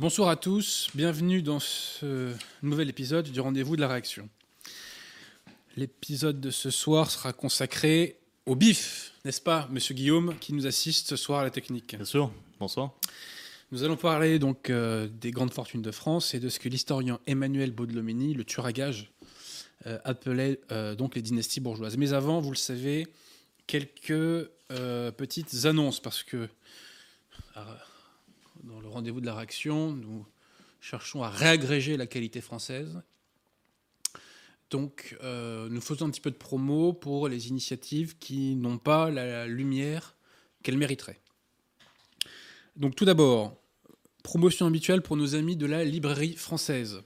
Bonsoir à tous, bienvenue dans ce nouvel épisode du rendez-vous de la réaction. L'épisode de ce soir sera consacré au bif, n'est-ce pas, monsieur Guillaume, qui nous assiste ce soir à la technique Bien sûr, bonsoir. Nous allons parler donc euh, des grandes fortunes de France et de ce que l'historien Emmanuel Baudelomini, le tueur à gages, euh, appelait euh, donc les dynasties bourgeoises. Mais avant, vous le savez, quelques petites annonces, parce que euh, dans le rendez-vous de la réaction, nous cherchons à réagréger la qualité française. Donc, euh, nous faisons un petit peu de promo pour les initiatives qui n'ont pas la lumière qu'elles mériteraient. Donc, tout d'abord, promotion habituelle pour nos amis de la librairie française.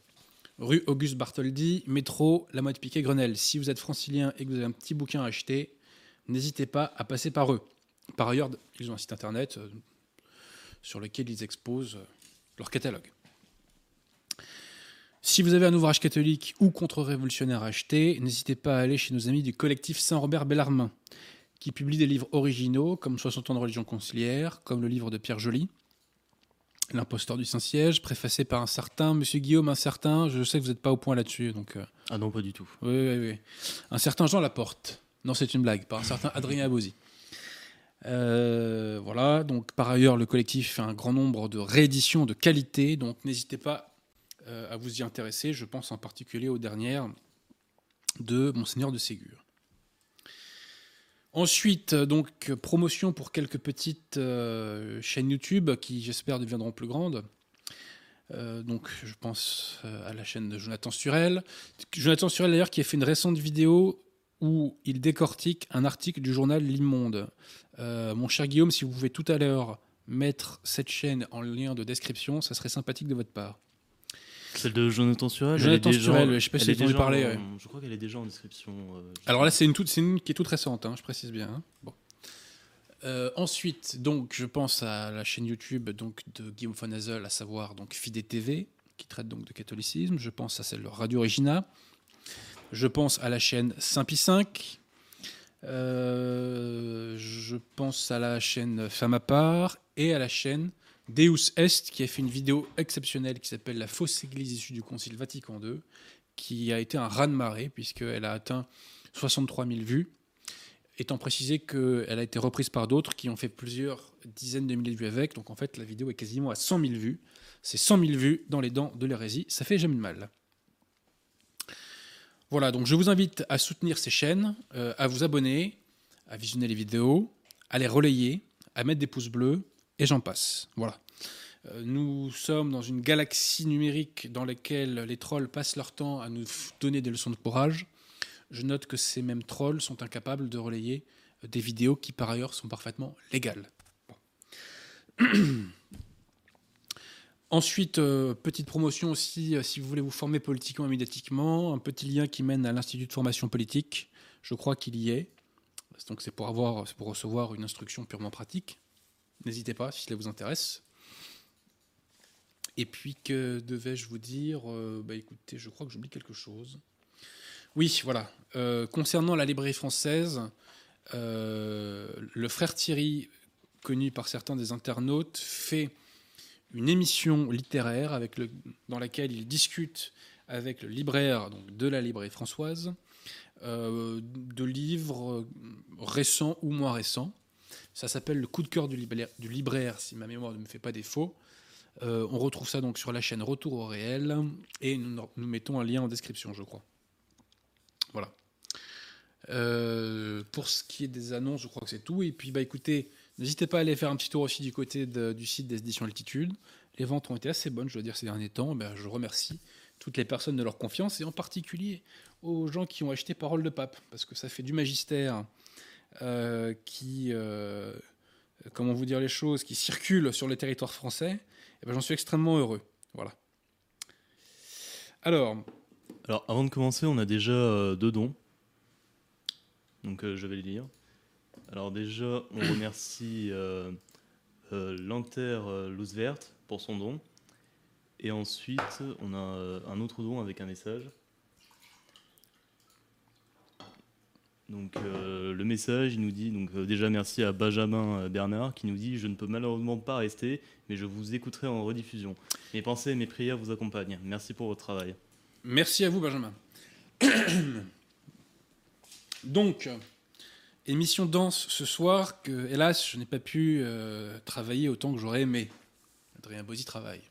Rue Auguste Bartholdi, métro La Motte Piquet, Grenelle. Si vous êtes francilien et que vous avez un petit bouquin à acheter, n'hésitez pas à passer par eux. Par ailleurs, ils ont un site internet euh, sur lequel ils exposent leur catalogue. Si vous avez un ouvrage catholique ou contre-révolutionnaire à acheter, n'hésitez pas à aller chez nos amis du collectif Saint-Robert Bellarmin, qui publie des livres originaux comme 60 ans de religion conciliaire, comme le livre de Pierre Joly, L'imposteur du Saint-Siège, préfacé par un certain Monsieur Guillaume, un certain, je sais que vous n'êtes pas au point là-dessus, donc euh, Ah non, pas du tout. oui, oui, oui. Un certain Jean Laporte. Non, c'est une blague, par un certain Adrien Abosi. Euh, voilà, donc par ailleurs, le collectif fait un grand nombre de rééditions de qualité, donc n'hésitez pas euh, à vous y intéresser. Je pense en particulier aux dernières de Monseigneur de Ségur. Ensuite, euh, donc, promotion pour quelques petites chaînes YouTube qui, j'espère, deviendront plus grandes. Donc, je pense à la chaîne de Jonathan Surel. Jonathan Surel, d'ailleurs, qui a fait une récente vidéo où il décortique un article du journal L'Immonde. Euh, mon cher Guillaume, si vous pouvez tout à l'heure mettre cette chaîne en lien de description, ça serait sympathique de votre part. Celle de Jonathan Surel Jonathan Surel, je sais pas si vous avez parlé, en- ouais. Je crois qu'elle est déjà en description. euh, Alors là, c'est une, toute, c'est une qui est toute récente, hein, je précise bien. hein. Bon. Euh, ensuite, donc, je pense à la chaîne YouTube donc, de Guillaume von Hazel, à savoir donc Fidé TV, qui traite donc de catholicisme. Je pense à celle de Radio Regina. Je pense à la chaîne Saint-Pi 5. je pense à la chaîne Femme à part et à la chaîne Deus Est, qui a fait une vidéo exceptionnelle qui s'appelle La fausse église issue du Concile Vatican II, qui a été un raz-de-marée, puisqu'elle a atteint 63 000 vues, étant précisé qu'elle a été reprise par d'autres qui ont fait plusieurs dizaines de milliers de vues avec. Donc en fait, la vidéo est quasiment à 100 000 vues. C'est 100 000 vues dans les dents de l'hérésie. Ça fait jamais de mal. Voilà, donc je vous invite à soutenir ces chaînes, euh, à vous abonner, à visionner les vidéos, à les relayer, à mettre des pouces bleus, et j'en passe. Voilà. Euh, Nous sommes dans une galaxie numérique dans laquelle les trolls passent leur temps à nous donner des leçons de courage. Je note que ces mêmes trolls sont incapables de relayer des vidéos qui par ailleurs sont parfaitement légales. Ensuite, euh, petite promotion aussi, euh, si vous voulez vous former politiquement et médiatiquement, un petit lien qui mène à l'Institut de formation politique. Je crois qu'il y est. Donc c'est pour, avoir, pour recevoir une instruction purement pratique. N'hésitez pas si cela vous intéresse. Et puis, que devais-je vous dire Euh, Bah écoutez, je crois que j'oublie quelque chose. Oui, voilà. Concernant la librairie française, le frère Thierry, connu par certains des internautes, fait une émission littéraire avec le, dans laquelle il discute avec le libraire donc, de la librairie françoise euh, de livres récents ou moins récents. Ça s'appelle le coup de cœur du libraire, si ma mémoire ne me fait pas défaut. Euh, on retrouve ça donc sur la chaîne Retour au réel et nous, nous mettons un lien en description, je crois. Voilà. Euh, pour ce qui est des annonces, je crois que c'est tout. Et puis, bah, écoutez, n'hésitez pas à aller faire un petit tour aussi du côté du site des éditions Altitude. Les ventes ont été assez bonnes, je dois dire, ces derniers temps. Ben, je remercie toutes les personnes de leur confiance et en particulier aux gens qui ont acheté Parole de Pape, parce que ça fait du magistère euh, qui, euh, comment vous dire les choses, qui circule sur le territoire français. Et ben, J'en suis extrêmement heureux. Voilà. Alors, Alors, avant de commencer, on a déjà euh, deux dons. Donc, je vais les lire. Alors, déjà, on remercie euh, euh, Lanter euh, pour son don. Et ensuite, on a euh, un autre don avec un message. Donc euh, le message, il nous dit donc déjà merci à Benjamin Bernard qui nous dit je ne peux malheureusement pas rester, mais je vous écouterai en rediffusion. Mes pensées et mes prières vous accompagnent. Merci pour votre travail. Merci à vous, Benjamin. Donc, émission dense ce soir que, hélas, je n'ai pas pu euh, travailler autant que j'aurais aimé. Adrien Bozzi travaille.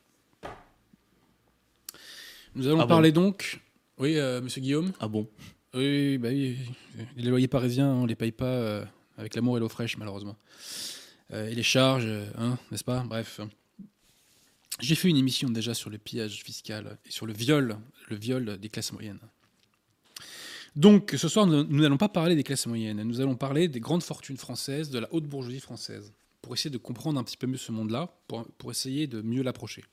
Nous allons Ah bon parler donc. Oui, euh, monsieur Guillaume Ah bon? Oui, bah oui. Les loyers parisiens, on les paye pas euh, avec l'amour et l'eau fraîche, malheureusement. Et les charges, hein, n'est-ce pas? Bref. J'ai fait une émission déjà sur le pillage fiscal et sur le viol, le viol des classes moyennes. Donc, ce soir, nous n'allons pas parler des classes moyennes, nous allons parler des grandes fortunes françaises, de la haute bourgeoisie française, pour essayer de comprendre un petit peu mieux ce monde-là, pour, pour essayer de mieux l'approcher.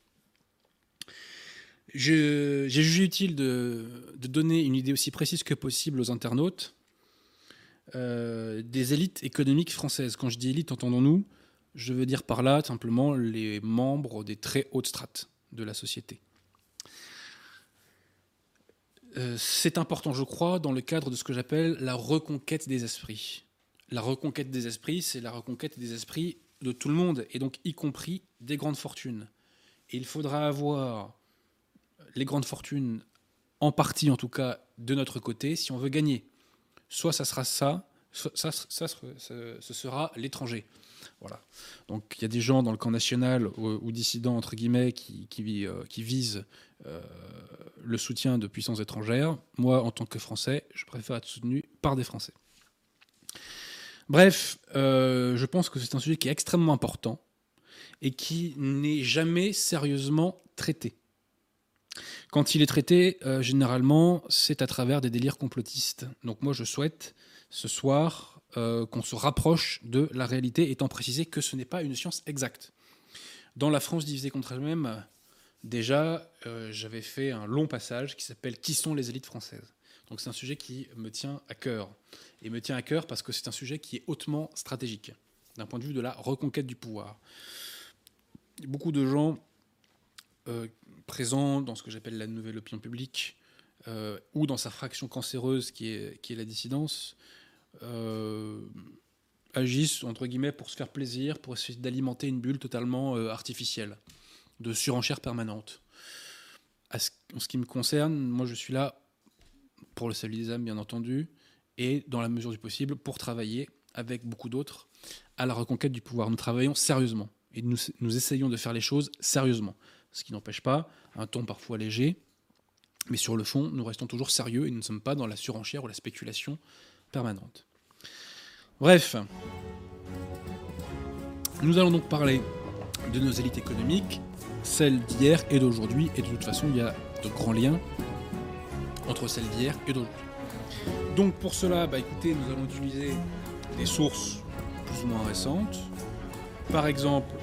J'ai jugé utile de, de donner une idée aussi précise que possible aux internautes euh, des élites économiques françaises. Quand je dis élite, entendons-nous, je veux dire par là simplement les membres des très hautes strates de la société. Euh, c'est important, je crois, dans le cadre de ce que j'appelle la reconquête des esprits. La reconquête des esprits, c'est la reconquête des esprits de tout le monde, et donc y compris des grandes fortunes. Et il faudra avoir les grandes fortunes, en partie en tout cas, de notre côté, si on veut gagner. Soit ça sera ça, ça, ça, ce sera l'étranger. Voilà. Donc il y a des gens dans le camp national ou, ou dissidents, entre guillemets, qui, euh, visent euh, le soutien de puissances étrangères. Moi, en tant que Français, je préfère être soutenu par des Français. Bref, euh, je pense que c'est un sujet qui est extrêmement important et qui n'est jamais sérieusement traité. Quand il est traité, généralement, c'est à travers des délires complotistes. Donc moi, je souhaite ce soir euh, qu'on se rapproche de la réalité, étant précisé que ce n'est pas une science exacte. Dans la France divisée contre elle-même, déjà, euh, j'avais fait un long passage qui s'appelle Qui sont les élites françaises? Donc c'est un sujet qui me tient à cœur. Et me tient à cœur parce que c'est un sujet qui est hautement stratégique, d'un point de vue de la reconquête du pouvoir. Beaucoup de gens euh, présents dans ce que j'appelle la nouvelle opinion publique, ou dans sa fraction cancéreuse qui est, la dissidence, agissent entre guillemets pour se faire plaisir, pour essayer d'alimenter une bulle totalement euh, artificielle, de surenchère permanente. À ce- en ce qui me concerne, moi je suis là pour le salut des âmes, bien entendu, et dans la mesure du possible pour travailler avec beaucoup d'autres à la reconquête du pouvoir. Nous travaillons sérieusement et nous essayons de faire les choses sérieusement, ce qui n'empêche pas un ton parfois léger, mais sur le fond, nous restons toujours sérieux et nous ne sommes pas dans la surenchère ou la spéculation permanente. Bref, nous allons donc parler de nos élites économiques, celles d'hier et d'aujourd'hui, et de toute façon, il y a de grands liens entre celles d'hier et d'aujourd'hui. Donc pour cela, bah, nous allons utiliser des sources plus ou moins récentes. Par exemple,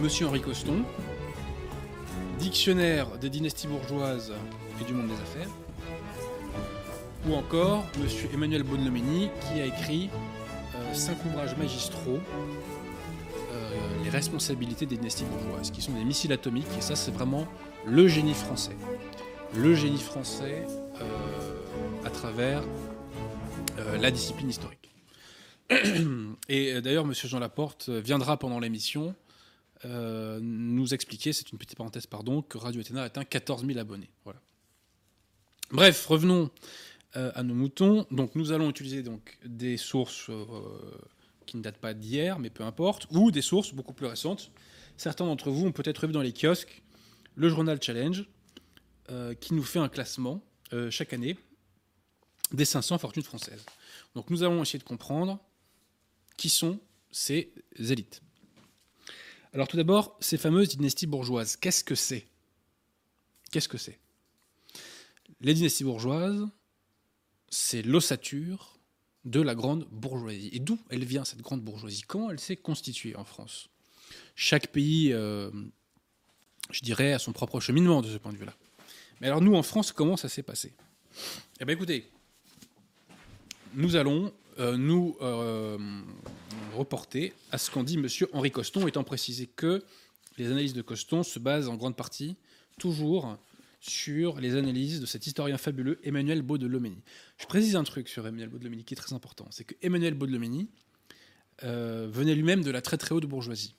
Monsieur Henri Coston, Dictionnaire des dynasties bourgeoises et du monde des affaires. Ou encore Monsieur Emmanuel Bonnemini qui a écrit euh, cinq ouvrages magistraux euh, les responsabilités des dynasties bourgeoises, qui sont des missiles atomiques, et ça c'est vraiment le génie français. Le génie français euh, à travers la discipline historique. Et d'ailleurs, Monsieur Jean Laporte viendra pendant l'émission nous expliquer, c'est une petite parenthèse, pardon, que Radio Athéna atteint 14 000 abonnés. Voilà. Bref, revenons euh, à nos moutons. Donc, nous allons utiliser donc, des sources euh, qui ne datent pas d'hier, mais peu importe, ou des sources beaucoup plus récentes. Certains d'entre vous ont peut-être vu dans les kiosques le journal Challenge, euh, qui nous fait un classement chaque année des 500 fortunes françaises. Donc nous allons essayer de comprendre qui sont ces élites. Alors tout d'abord, ces fameuses dynasties bourgeoises, qu'est-ce que c'est? Qu'est-ce que c'est? Les dynasties bourgeoises, c'est l'ossature de la grande bourgeoisie. Et d'où elle vient cette grande bourgeoisie? Comment elle s'est constituée en France? Chaque pays, euh, je dirais, a son propre cheminement de ce point de vue-là. Mais alors nous, en France, comment ça s'est passé? Eh bien écoutez, nous allons euh, nous euh, reporter à ce qu'en dit M. Henri Coston, étant précisé que les analyses de Coston se basent en grande partie toujours sur les analyses de cet historien fabuleux Emmanuel Baudelomeni. Je précise un truc sur Emmanuel Baudelomeni qui est très important, c'est que Emmanuel Baudelomeni euh, venait lui-même de la très très haute bourgeoisie.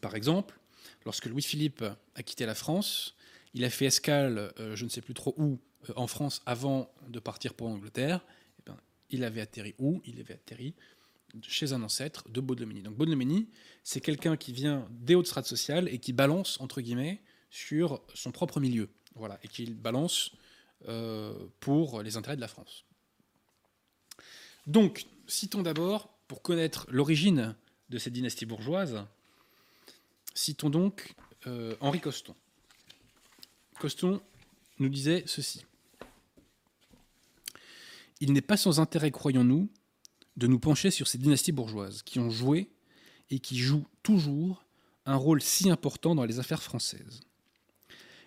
Par exemple, lorsque Louis-Philippe a quitté la France, il a fait escale, euh, je ne sais plus trop où, euh, en France avant de partir pour l'Angleterre. Eh ben, il avait atterri où? Il avait atterri chez un ancêtre de Baudelomeni. Donc Baudelomeni, c'est quelqu'un qui vient des hautes strates sociales et qui balance, entre guillemets, sur son propre milieu. Voilà, et qui balance euh, pour les intérêts de la France. Donc, citons d'abord, pour connaître l'origine de cette dynastie bourgeoise, citons donc euh, Henri Coston. Coston nous disait ceci. Il n'est pas sans intérêt, croyons-nous, de nous pencher sur ces dynasties bourgeoises qui ont joué et qui jouent toujours un rôle si important dans les affaires françaises.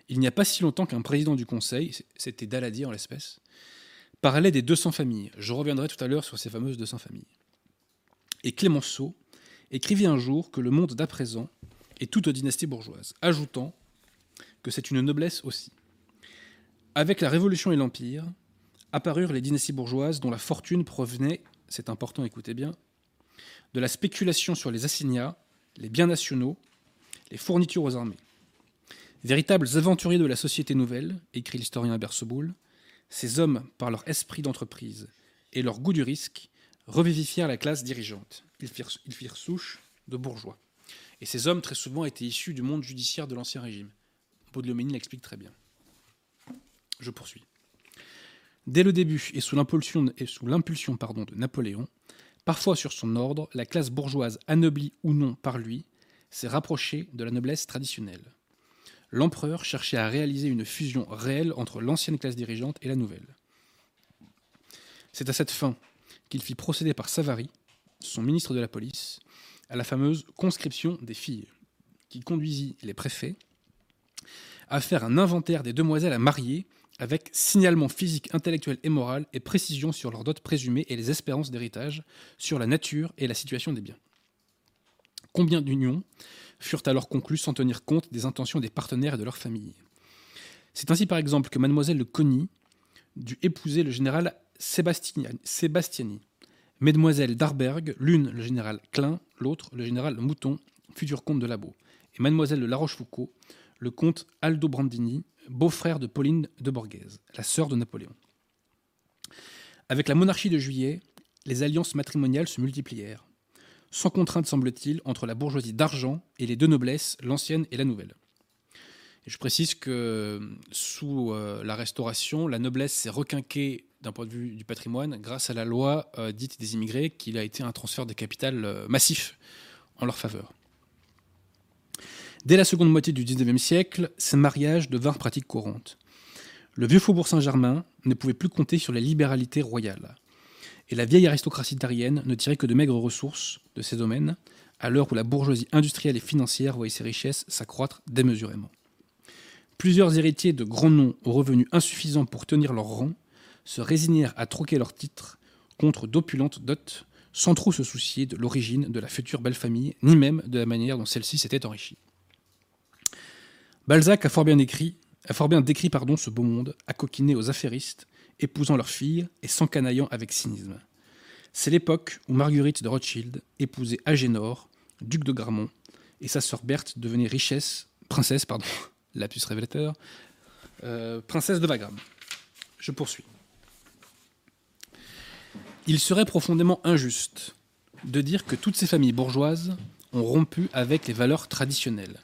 Il n'y a pas si longtemps qu'un président du Conseil, c'était Daladier en l'espèce, parlait des 200 familles. Je reviendrai tout à l'heure sur ces fameuses 200 familles. Et Clémenceau écrivit un jour que le monde d'à présent est toute dynastie bourgeoise, ajoutant que c'est une noblesse aussi. Avec la Révolution et l'Empire, apparurent les dynasties bourgeoises dont la fortune provenait, c'est important, écoutez bien, de la spéculation sur les assignats, les biens nationaux, les fournitures aux armées. Véritables aventuriers de la société nouvelle, écrit l'historien Berceboul, ces hommes, par leur esprit d'entreprise et leur goût du risque, revivifièrent la classe dirigeante. Ils firent, souche de bourgeois. Et ces hommes, très souvent, étaient issus du monde judiciaire de l'Ancien Régime. Baudelomeni l'explique très bien. Je poursuis. Dès le début et sous l'impulsion de Napoléon, parfois sur son ordre, la classe bourgeoise, anoblie ou non par lui, s'est rapprochée de la noblesse traditionnelle. L'empereur cherchait à réaliser une fusion réelle entre l'ancienne classe dirigeante et la nouvelle. C'est à cette fin qu'il fit procéder par Savary, son ministre de la police, à la fameuse conscription des filles, qui conduisit les préfets à faire un inventaire des demoiselles à marier avec signalement physique, intellectuel et moral et précision sur leurs dot présumées et les espérances d'héritage, sur la nature et la situation des biens. Combien d'unions furent alors conclues sans tenir compte des intentions des partenaires et de leurs familles. C'est ainsi par exemple que mademoiselle de Cogny dut épouser le général Sébastiani, mesdemoiselles d'Arberg, l'une le général Klein, l'autre le général Mouton, futur comte de Labo, et mademoiselle de La Rochefoucauld, le comte Aldo Brandini, beau-frère de Pauline de Borghese, la sœur de Napoléon. Avec la monarchie de Juillet, les alliances matrimoniales se multiplièrent, sans contrainte semble-t-il, entre la bourgeoisie d'argent et les deux noblesses, l'ancienne et la nouvelle. Je précise que sous euh, la Restauration, la noblesse s'est requinquée d'un point de vue du patrimoine grâce à la loi euh, dite des immigrés, qui a été un transfert de capital euh, massif en leur faveur. Dès la seconde moitié du XIXe siècle, ces mariages devinrent pratique courante. Le vieux faubourg Saint-Germain ne pouvait plus compter sur les libéralités royales. Et la vieille aristocratie tarienne ne tirait que de maigres ressources de ces domaines, à l'heure où la bourgeoisie industrielle et financière voyait ses richesses s'accroître démesurément. Plusieurs héritiers de grands noms aux revenus insuffisants pour tenir leur rang se résignèrent à troquer leurs titres contre d'opulentes dots, sans trop se soucier de l'origine de la future belle famille, ni même de la manière dont celle-ci s'était enrichie. Balzac a fort bien décrit, a fort bien décrit pardon, ce beau monde, coquiné aux affairistes, épousant leurs filles et s'encanaillant avec cynisme. C'est l'époque où Marguerite de Rothschild épousait Agénor, duc de Gramont, et sa sœur Berthe devenait richesse, princesse, pardon, lapsus révélateur, euh, princesse de Wagram. Je poursuis. Il serait profondément injuste de dire que toutes ces familles bourgeoises ont rompu avec les valeurs traditionnelles.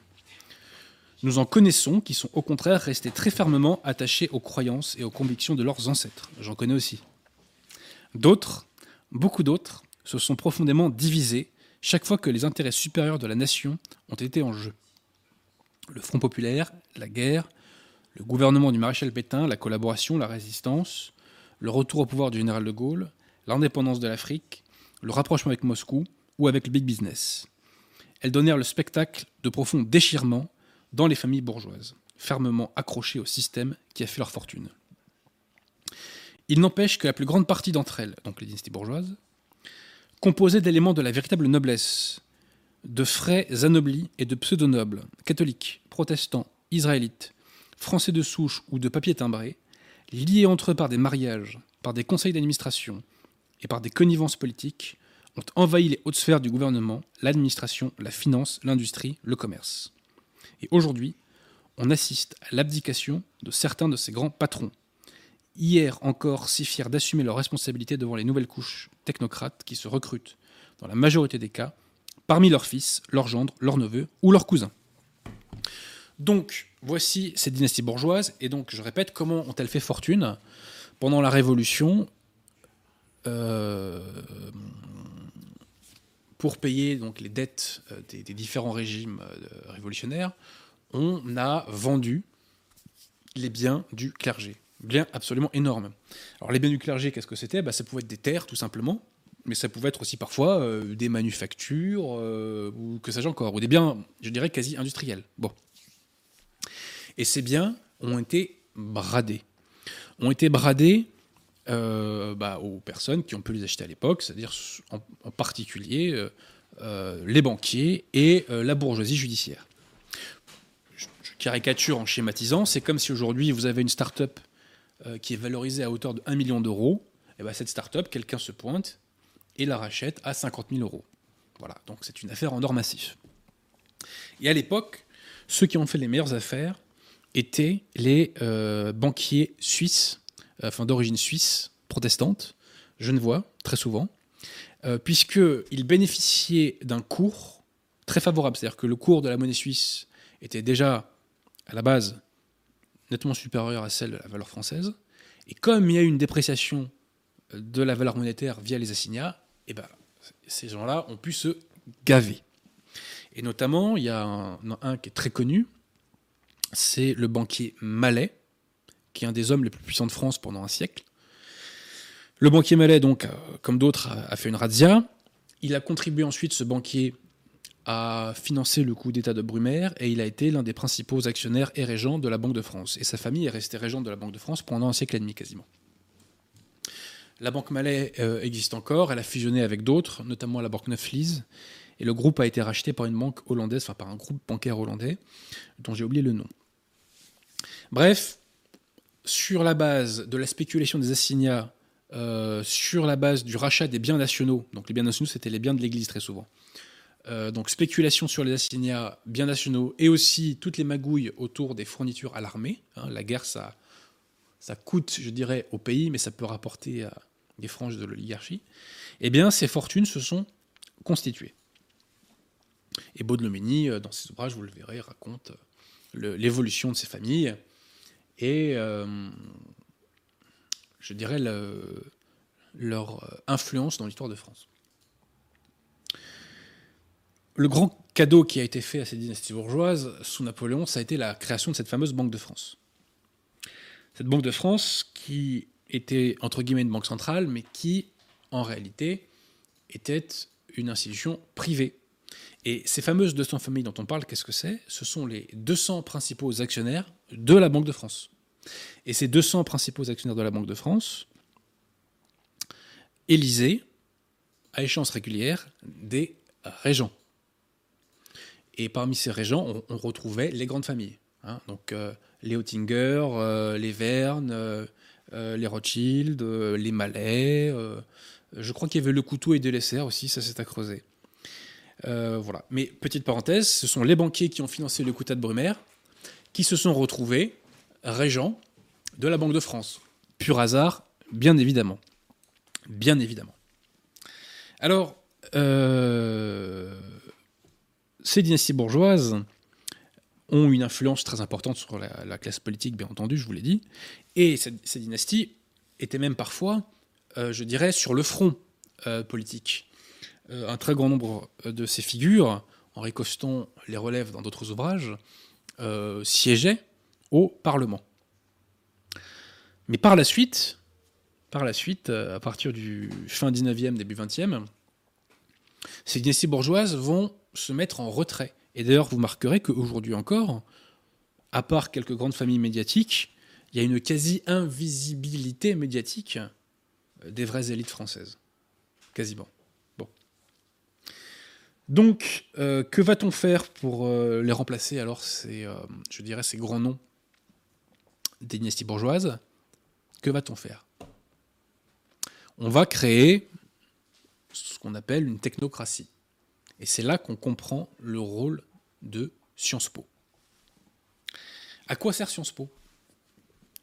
Nous en connaissons qui sont au contraire restés très fermement attachés aux croyances et aux convictions de leurs ancêtres. J'en connais aussi. D'autres, beaucoup d'autres, se sont profondément divisés chaque fois que les intérêts supérieurs de la nation ont été en jeu. Le Front populaire, la guerre, le gouvernement du maréchal Pétain, la collaboration, la résistance, le retour au pouvoir du général de Gaulle, l'indépendance de l'Afrique, le rapprochement avec Moscou ou avec le big business. Elles donnèrent le spectacle de profonds déchirements dans les familles bourgeoises, fermement accrochées au système qui a fait leur fortune. Il n'empêche que la plus grande partie d'entre elles, donc les dynasties bourgeoises, composaient d'éléments de la véritable noblesse, de frais anoblis et de pseudo-nobles, catholiques, protestants, israélites, français de souche ou de papier timbré, liés entre eux par des mariages, par des conseils d'administration et par des connivences politiques, ont envahi les hautes sphères du gouvernement, l'administration, la finance, l'industrie, le commerce. Et aujourd'hui, on assiste à l'abdication de certains de ces grands patrons. Hier encore, si fiers d'assumer leurs responsabilités devant les nouvelles couches technocrates qui se recrutent, dans la majorité des cas, parmi leurs fils, leurs gendres, leurs neveux ou leurs cousins. Donc, voici ces dynasties bourgeoises, et donc, je répète, comment ont-elles fait fortune pendant la Révolution? Euh, pour payer donc les dettes euh, des, différents régimes euh, révolutionnaires, on a vendu les biens du clergé. Biens absolument énormes. Alors les biens du clergé, qu'est-ce que c'était? Bah, Ça pouvait être des terres, tout simplement, mais ça pouvait être aussi parfois euh, des manufactures, ou que sais-je encore, ou des biens, je dirais, quasi industriels. Bon. Et ces biens ont été bradés. Ont été bradés euh, bah, aux personnes qui ont pu les acheter à l'époque, c'est-à-dire en, particulier euh, euh, les banquiers et la bourgeoisie judiciaire. Je, caricature en schématisant, c'est comme si aujourd'hui vous avez une start-up qui est valorisée à hauteur de 1 million d'euros, et ben cette start-up, quelqu'un se pointe et la rachète à 50 000 euros. Voilà, donc c'est une affaire en or massif. Et à l'époque, ceux qui ont fait les meilleures affaires étaient les banquiers suisses, enfin d'origine suisse, protestante, genevois, très souvent, euh, puisqu'ils bénéficiaient d'un cours très favorable. C'est-à-dire que le cours de la monnaie suisse était déjà, à la base, nettement supérieur à celle de la valeur française. Et comme il y a eu une dépréciation de la valeur monétaire via les assignats, eh ben, ces gens-là ont pu se gaver. Et notamment, il y a un, un qui est très connu, c'est le banquier Mallet, qui est un des hommes les plus puissants de France pendant un siècle. Le banquier Mallet, donc, euh, comme d'autres, a, fait une razzia. Il a contribué ensuite, ce banquier, à financer le coup d'État de Brumaire et il a été l'un des principaux actionnaires et régents de la Banque de France. Et sa famille est restée régente de la Banque de France pendant un siècle et demi quasiment. La Banque Malais euh, existe encore, elle a fusionné avec d'autres, notamment la Banque Neuflize, et le groupe a été racheté par une banque hollandaise, enfin par un groupe bancaire hollandais, dont j'ai oublié le nom. Bref, sur la base de la spéculation des assignats, euh, sur la base du rachat des biens nationaux, donc les biens nationaux c'était les biens de l'Église très souvent, euh, donc spéculation sur les assignats, biens nationaux, et aussi toutes les magouilles autour des fournitures à l'armée. Hein, la guerre, ça, coûte, je dirais, au pays, mais ça peut rapporter à des franges de l'oligarchie. Eh bien, ces fortunes se sont constituées. Et Baudelomini, dans ses ouvrages, vous le verrez, raconte l'évolution de ces familles et, euh, je dirais, le, leur influence dans l'histoire de France. Le grand cadeau qui a été fait à ces dynasties bourgeoises sous Napoléon, ça a été la création de cette fameuse Banque de France. Cette Banque de France qui était entre guillemets une banque centrale, mais qui en réalité était une institution privée. Et ces fameuses 200 familles dont on parle, qu'est-ce que c'est? Ce sont les 200 principaux actionnaires de la Banque de France. Et ces 200 principaux actionnaires de la Banque de France élisaient, à échéance régulière, des régents. Et parmi ces régents, on, retrouvait les grandes familles. Hein, donc euh, les Oettinger, euh, les Verne, euh, les Rothschild, les Malais. je crois qu'il y avait le Couteau et Delessert aussi, ça c'est à creuser. Voilà. Mais petite parenthèse, ce sont les banquiers qui ont financé le Coutat de Brumaire qui se sont retrouvés régents de la Banque de France. Pur hasard, bien évidemment. Bien évidemment. Alors, euh, ces dynasties bourgeoises ont une influence très importante sur la, la classe politique, bien entendu, je vous l'ai dit, et ces, dynasties étaient même parfois, euh, je dirais, sur le front euh, politique. Euh, un très grand nombre de ces figures, Henri Coston les relève dans d'autres ouvrages, euh, siégeaient au Parlement. Mais par la suite, par la suite, à partir du fin 19e, début 20e, ces dynasties bourgeoises vont se mettre en retrait. Et d'ailleurs, vous marquerez qu'aujourd'hui encore, à part quelques grandes familles médiatiques, il y a une quasi-invisibilité médiatique des vraies élites françaises. Quasiment. Donc, euh, que va-t-on faire pour euh, les remplacer alors ces, euh, je dirais, ces grands noms des dynasties bourgeoises, que va-t-on faire? On va créer ce qu'on appelle une technocratie. Et c'est là qu'on comprend le rôle de Sciences Po. À quoi sert Sciences Po?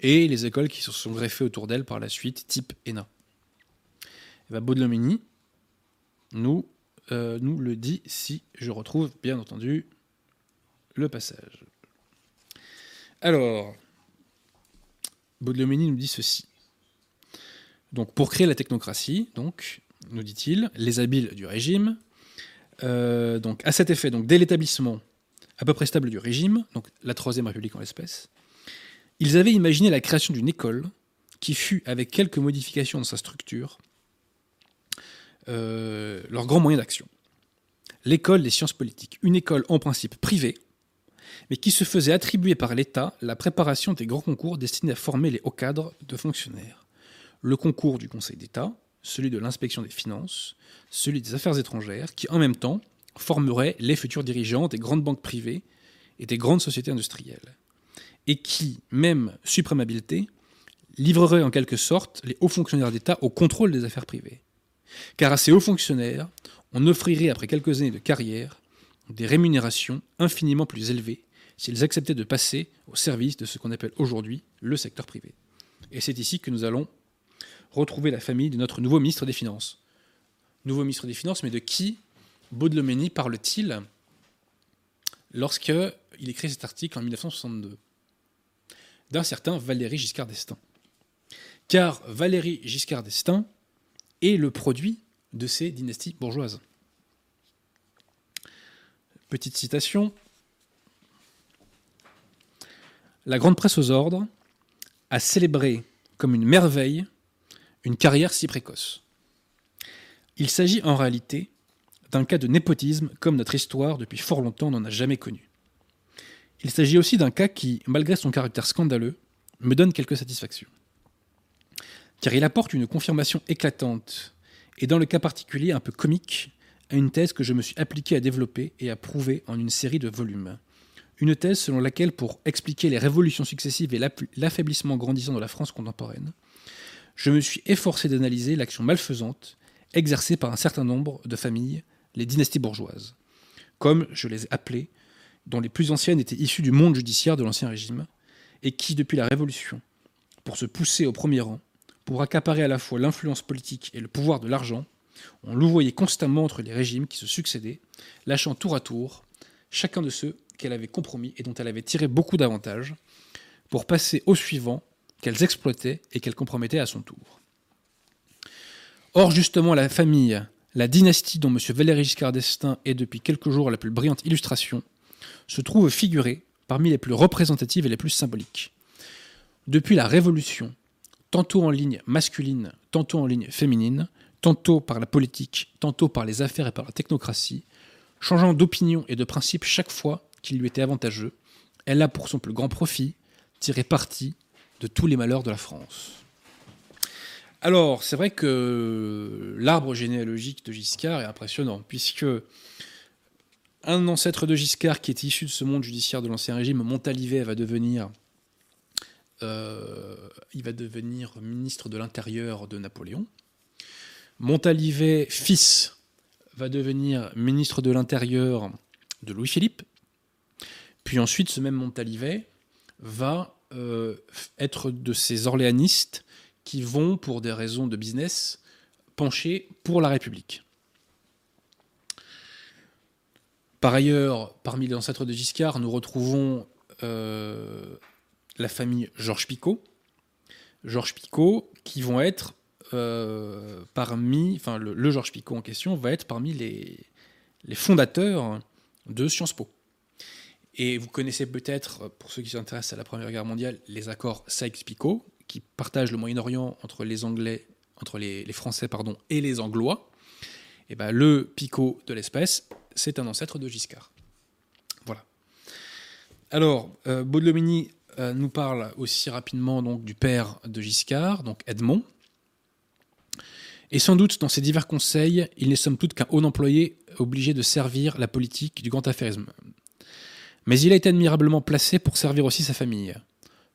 Et les écoles qui se sont greffées autour d'elle par la suite, type ENA. Et ben nous, euh, nous le dit si je retrouve bien entendu le passage. Alors, Baudelomini nous dit ceci. Donc, pour créer la technocratie, donc, nous dit-il, les habiles du régime, euh, donc à cet effet, donc dès l'établissement à peu près stable du régime, donc la Troisième République en l'espèce, ils avaient imaginé la création d'une école qui fut, avec quelques modifications dans sa structure, euh, leur grand moyen d'action. L'école des sciences politiques, une école en principe privée, mais qui se faisait attribuer par l'État la préparation des grands concours destinés à former les hauts cadres de fonctionnaires. Le concours du Conseil d'État, celui de l'inspection des finances, celui des affaires étrangères, qui en même temps formeraient les futurs dirigeants des grandes banques privées et des grandes sociétés industrielles, et qui, même suprême habileté, livrerait en quelque sorte les hauts fonctionnaires d'État au contrôle des affaires privées. Car à ces hauts fonctionnaires, on offrirait, après quelques années de carrière, des rémunérations infiniment plus élevées s'ils acceptaient de passer au service de ce qu'on appelle aujourd'hui le secteur privé. Et c'est ici que nous allons retrouver la famille de notre nouveau ministre des Finances. Nouveau ministre des Finances, mais de qui Baudelomeni parle-t-il lorsqu'il écrit cet article en 1962 D'un certain Valéry Giscard d'Estaing. Car Valéry Giscard d'Estaing est le produit de ces dynasties bourgeoises. Petite citation. La grande presse aux ordres a célébré comme une merveille une carrière si précoce. Il s'agit en réalité d'un cas de népotisme comme notre histoire depuis fort longtemps n'en a jamais connu. Il s'agit aussi d'un cas qui, malgré son caractère scandaleux, me donne quelques satisfactions. Car il apporte une confirmation éclatante, et dans le cas particulier un peu comique, à une thèse que je me suis appliqué à développer et à prouver en une série de volumes. Une thèse selon laquelle, pour expliquer les révolutions successives et l'affaiblissement grandissant de la France contemporaine, je me suis efforcé d'analyser l'action malfaisante exercée par un certain nombre de familles, les dynasties bourgeoises, comme je les ai appelées, dont les plus anciennes étaient issues du monde judiciaire de l'Ancien Régime, et qui, depuis la Révolution, pour se pousser au premier rang, pour accaparer à la fois l'influence politique et le pouvoir de l'argent, on louvoyait constamment entre les régimes qui se succédaient, lâchant tour à tour chacun de ceux qu'elle avait compromis et dont elle avait tiré beaucoup d'avantages, pour passer au suivant qu'elles exploitaient et qu'elles compromettaient à son tour. Or, justement, la famille, la dynastie dont M. Valéry Giscard d'Estaing est depuis quelques jours la plus brillante illustration, se trouve figurée parmi les plus représentatives et les plus symboliques. Depuis la Révolution, tantôt en ligne masculine, tantôt en ligne féminine, tantôt par la politique, tantôt par les affaires et par la technocratie, changeant d'opinion et de principe chaque fois qu'il lui était avantageux, elle a pour son plus grand profit tiré parti de tous les malheurs de la France. Alors, c'est vrai que l'arbre généalogique de Giscard est impressionnant, puisque un ancêtre de Giscard qui est issu de ce monde judiciaire de l'Ancien Régime, Montalivet, va devenir, il va devenir ministre de l'Intérieur de Napoléon. Montalivet, fils, va devenir ministre de l'Intérieur de Louis-Philippe. Puis ensuite, ce même Montalivet va euh, être de ces orléanistes qui vont, pour des raisons de business, pencher pour la République. Par ailleurs, parmi les ancêtres de Giscard, nous retrouvons euh, la famille Georges Picot. Georges Picot, qui vont être euh, parmi, enfin le, Georges Picot en question va être parmi les, les fondateurs de Sciences Po. Et vous connaissez peut-être, pour ceux qui s'intéressent à la Première Guerre mondiale, les accords Sykes-Picot, qui partagent le Moyen-Orient entre les Anglais, entre les, Français pardon, et les Anglois. Et ben, le Picot de l'espèce, c'est un ancêtre de Giscard. Voilà. Alors, euh, euh, nous parle aussi rapidement donc, du père de Giscard, donc Edmond. Et sans doute, dans ses divers conseils, il n'est somme toute qu'un haut employé obligé de servir la politique du grand affairisme. Mais il a été admirablement placé pour servir aussi sa famille.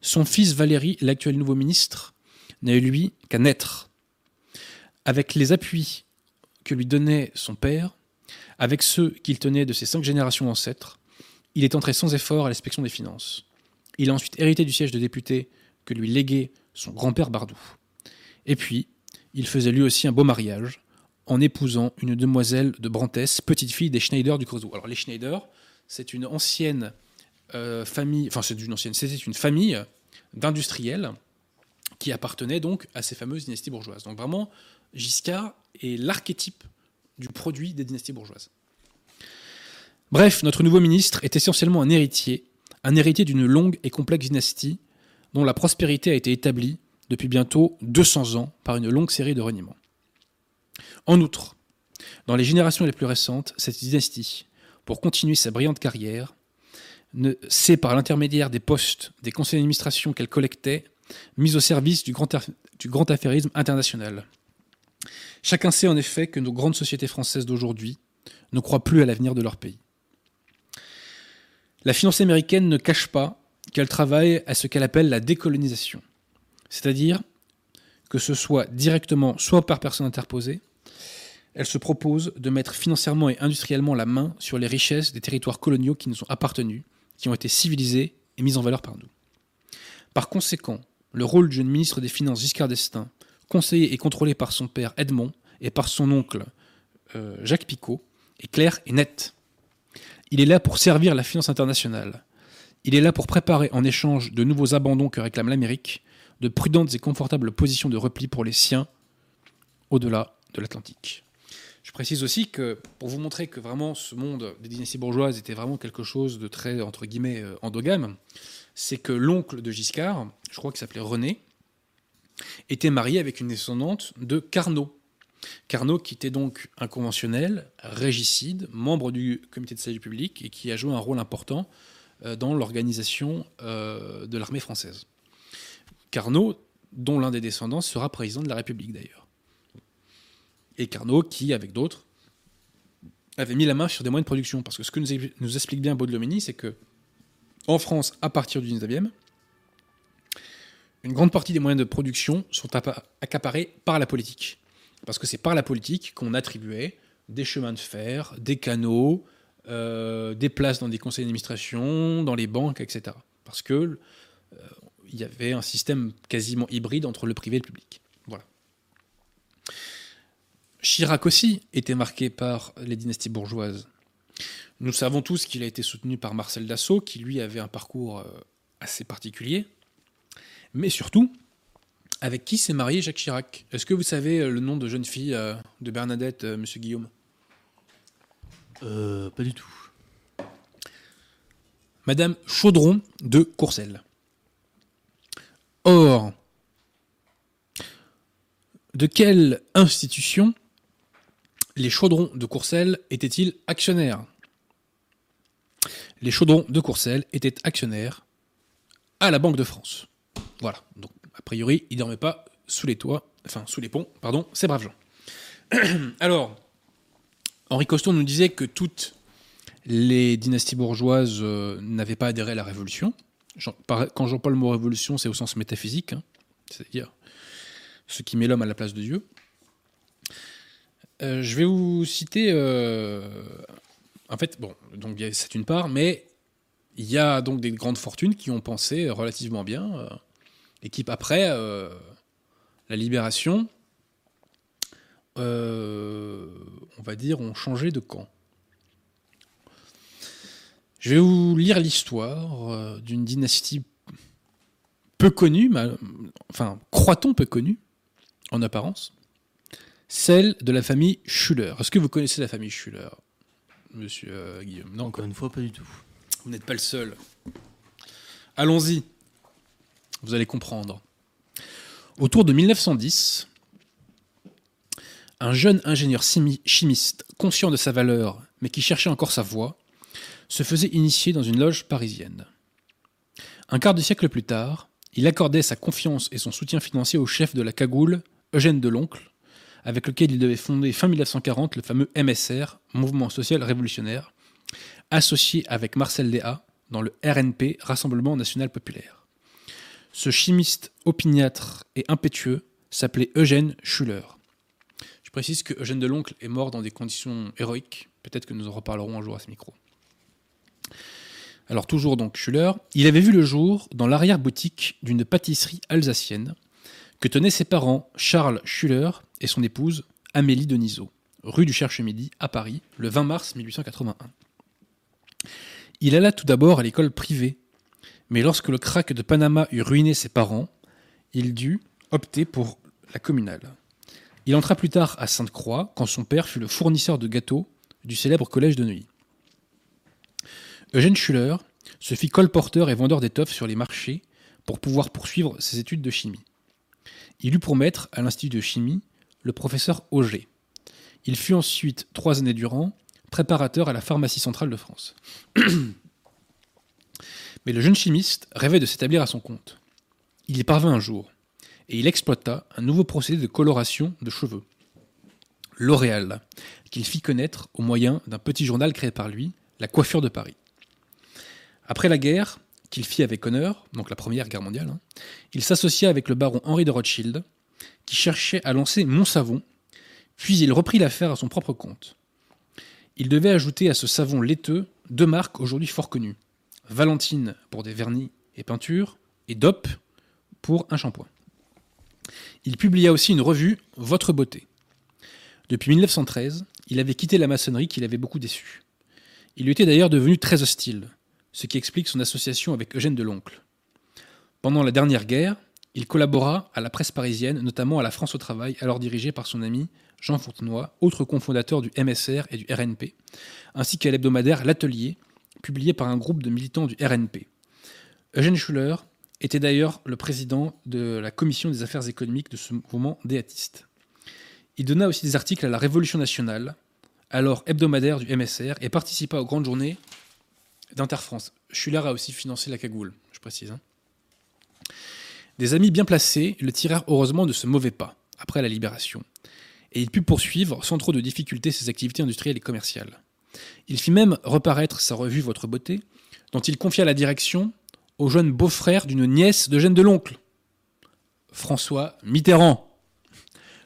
son fils Valéry, l'actuel nouveau ministre, n'a eu lui qu'à naître. Avec les appuis que lui donnait son père, avec ceux qu'il tenait de ses cinq générations d'ancêtres, il est entré sans effort à l'inspection des finances. Il a ensuite hérité du siège de député que lui léguait son grand-père Bardou. Et puis, il faisait lui aussi un beau mariage en épousant une demoiselle de Brantès, petite fille des Schneider du Creusot. Alors les Schneider, c'est une ancienne euh, famille, enfin c'est une ancienne, c'était une famille d'industriels qui appartenait donc à ces fameuses dynasties bourgeoises. Donc vraiment, Giscard est l'archétype du produit des dynasties bourgeoises. Bref, notre nouveau ministre est essentiellement un héritier, un héritier d'une longue et complexe dynastie dont la prospérité a été établie depuis bientôt 200 ans par une longue série de reniements. En outre, dans les générations les plus récentes, cette dynastie, pour continuer sa brillante carrière, s'est, par l'intermédiaire des postes des conseils d'administration qu'elle collectait, mise au service du grand, du grand affairisme international. Chacun sait en effet que nos grandes sociétés françaises d'aujourd'hui ne croient plus à l'avenir de leur pays. La finance américaine ne cache pas qu'elle travaille à ce qu'elle appelle la décolonisation, c'est-à-dire que ce soit directement soit par personne interposée, elle se propose de mettre financièrement et industriellement la main sur les richesses des territoires coloniaux qui nous ont appartenu, qui ont été civilisés et mis en valeur par nous. Par conséquent, le rôle du ministre des Finances Giscard d'Estaing, conseillé et contrôlé par son père Edmond et par son oncle euh, Jacques Picot, est clair et net. Il est là pour servir la finance internationale. Il est là pour préparer en échange de nouveaux abandons que réclame l'Amérique, de prudentes et confortables positions de repli pour les siens au-delà de l'Atlantique. Je précise aussi que pour vous montrer que vraiment ce monde des dynasties bourgeoises était vraiment quelque chose de très, entre guillemets, euh, endogame, c'est que l'oncle de Giscard, je crois qu'il s'appelait René, était marié avec une descendante de Carnot. Carnot qui était donc un conventionnel, régicide, membre du comité de salut public et qui a joué un rôle important euh, dans l'organisation euh, de l'armée française. Carnot, dont l'un des descendants sera président de la République d'ailleurs et Carnot qui, avec d'autres, avait mis la main sur des moyens de production. Parce que ce que nous, explique bien Baudelomini, c'est que en France, à partir du 19e, une grande partie des moyens de production sont accaparés par la politique. Parce que c'est par la politique qu'on attribuait des chemins de fer, des canaux, euh, des places dans des conseils d'administration, dans les banques, etc. Parce que euh, y avait un système quasiment hybride entre le privé et le public. Voilà. Chirac aussi était marqué par les dynasties bourgeoises. Nous savons tous qu'il a été soutenu par Marcel Dassault, qui lui avait un parcours euh, assez particulier. Mais surtout, avec qui s'est marié Jacques Chirac? Est-ce que vous savez euh, le nom de jeune fille euh, de Bernadette, monsieur Guillaume? Euh, Pas du tout. Madame Chaudron de Courcelles. Or, de quelle institution les chaudrons de Courcelles étaient-ils actionnaires? Les chaudrons de Courcelles étaient actionnaires à la Banque de France. Voilà. Donc, priori, ils dormaient pas sous les toits, enfin, sous les ponts, pardon, ces braves gens. Alors, Henri Coston nous disait que toutes les dynasties bourgeoises euh, n'avaient pas adhéré à la Révolution. Quand j'emploie le mot révolution, c'est au sens métaphysique, hein. c'est-à-dire ce qui met l'homme à la place de Dieu. Euh, je vais vous citer. Euh, en fait, bon, donc c'est une part, mais il y a donc des grandes fortunes qui ont pensé relativement bien euh, et qui, après la libération, on va dire, ont changé de camp. Je vais vous lire l'histoire d'une dynastie peu connue, enfin, croit-on peu connue, en apparence, celle de la famille Schuller. Est-ce que vous connaissez la famille Schuller, monsieur euh, Guillaume? Non, encore une fois, pas du tout. Vous n'êtes pas le seul. Allons-y. Vous allez comprendre. Autour de 1910, un jeune ingénieur chimiste, conscient de sa valeur, mais qui cherchait encore sa voie, se faisait initier dans une loge parisienne. Un quart de siècle plus tard, il accordait sa confiance et son soutien financier au chef de la cagoule, Eugène Deloncle, avec lequel il devait fonder fin 1940 le fameux MSR, Mouvement social révolutionnaire, associé avec Marcel Léa dans le RNP, Rassemblement national populaire. Ce chimiste opiniâtre et impétueux s'appelait Eugène Schuller. Je précise que Eugène Deloncle est mort dans des conditions héroïques. Peut-être que nous en reparlerons un jour à ce micro. Alors toujours donc Schuller, il avait vu le jour dans l'arrière-boutique d'une pâtisserie alsacienne que tenaient ses parents Charles Schuller et son épouse Amélie Denisot, rue du Cherche-Midi à Paris, le 20 mars 1881. Il alla tout d'abord à l'école privée, mais lorsque le crack de Panama eut ruiné ses parents, il dut opter pour la communale. Il entra plus tard à Sainte-Croix quand son père fut le fournisseur de gâteaux du célèbre collège de Neuilly. Eugène Schuller se fit colporteur et vendeur d'étoffes sur les marchés pour pouvoir poursuivre ses études de chimie. Il eut pour maître à l'Institut de chimie le professeur Auger. Il fut ensuite, trois années durant, préparateur à la pharmacie centrale de France. Mais le jeune chimiste rêvait de s'établir à son compte. Il y parvint un jour, et il exploita un nouveau procédé de coloration de cheveux, L'Oréal, qu'il fit connaître au moyen d'un petit journal créé par lui, La Coiffure de Paris. Après la guerre, qu'il fit avec honneur, donc la Première Guerre mondiale, hein, il s'associa avec le baron Henri de Rothschild, qui cherchait à lancer Montsavon, puis il reprit l'affaire à son propre compte. Il devait ajouter à ce savon laiteux deux marques aujourd'hui fort connues Valentine pour des vernis et peintures, et DOP pour un shampoing. Il publia aussi une revue, Votre beauté. Depuis 1913, il avait quitté la maçonnerie qui l'avait beaucoup déçu. Il lui était d'ailleurs devenu très hostile, ce qui explique son association avec Eugène Deloncle. Pendant la dernière guerre, il collabora à la presse parisienne, notamment à la France au Travail, alors dirigée par son ami Jean Fontenoy, autre cofondateur du MSR et du RNP, ainsi qu'à l'hebdomadaire L'Atelier, publié par un groupe de militants du RNP. Eugène Schuller était d'ailleurs le président de la commission des affaires économiques de ce mouvement déatiste. Il donna aussi des articles à la Révolution nationale, alors hebdomadaire du MSR, et participa aux grandes journées d'Interfrance. Schuller a aussi financé la cagoule, je précise. Hein. Des amis bien placés le tirèrent heureusement de ce mauvais pas, après la libération, et il put poursuivre sans trop de difficultés ses activités industrielles et commerciales. Il fit même reparaître sa revue Votre beauté, dont il confia la direction au jeune beau-frère d'une nièce de de l'oncle, François Mitterrand,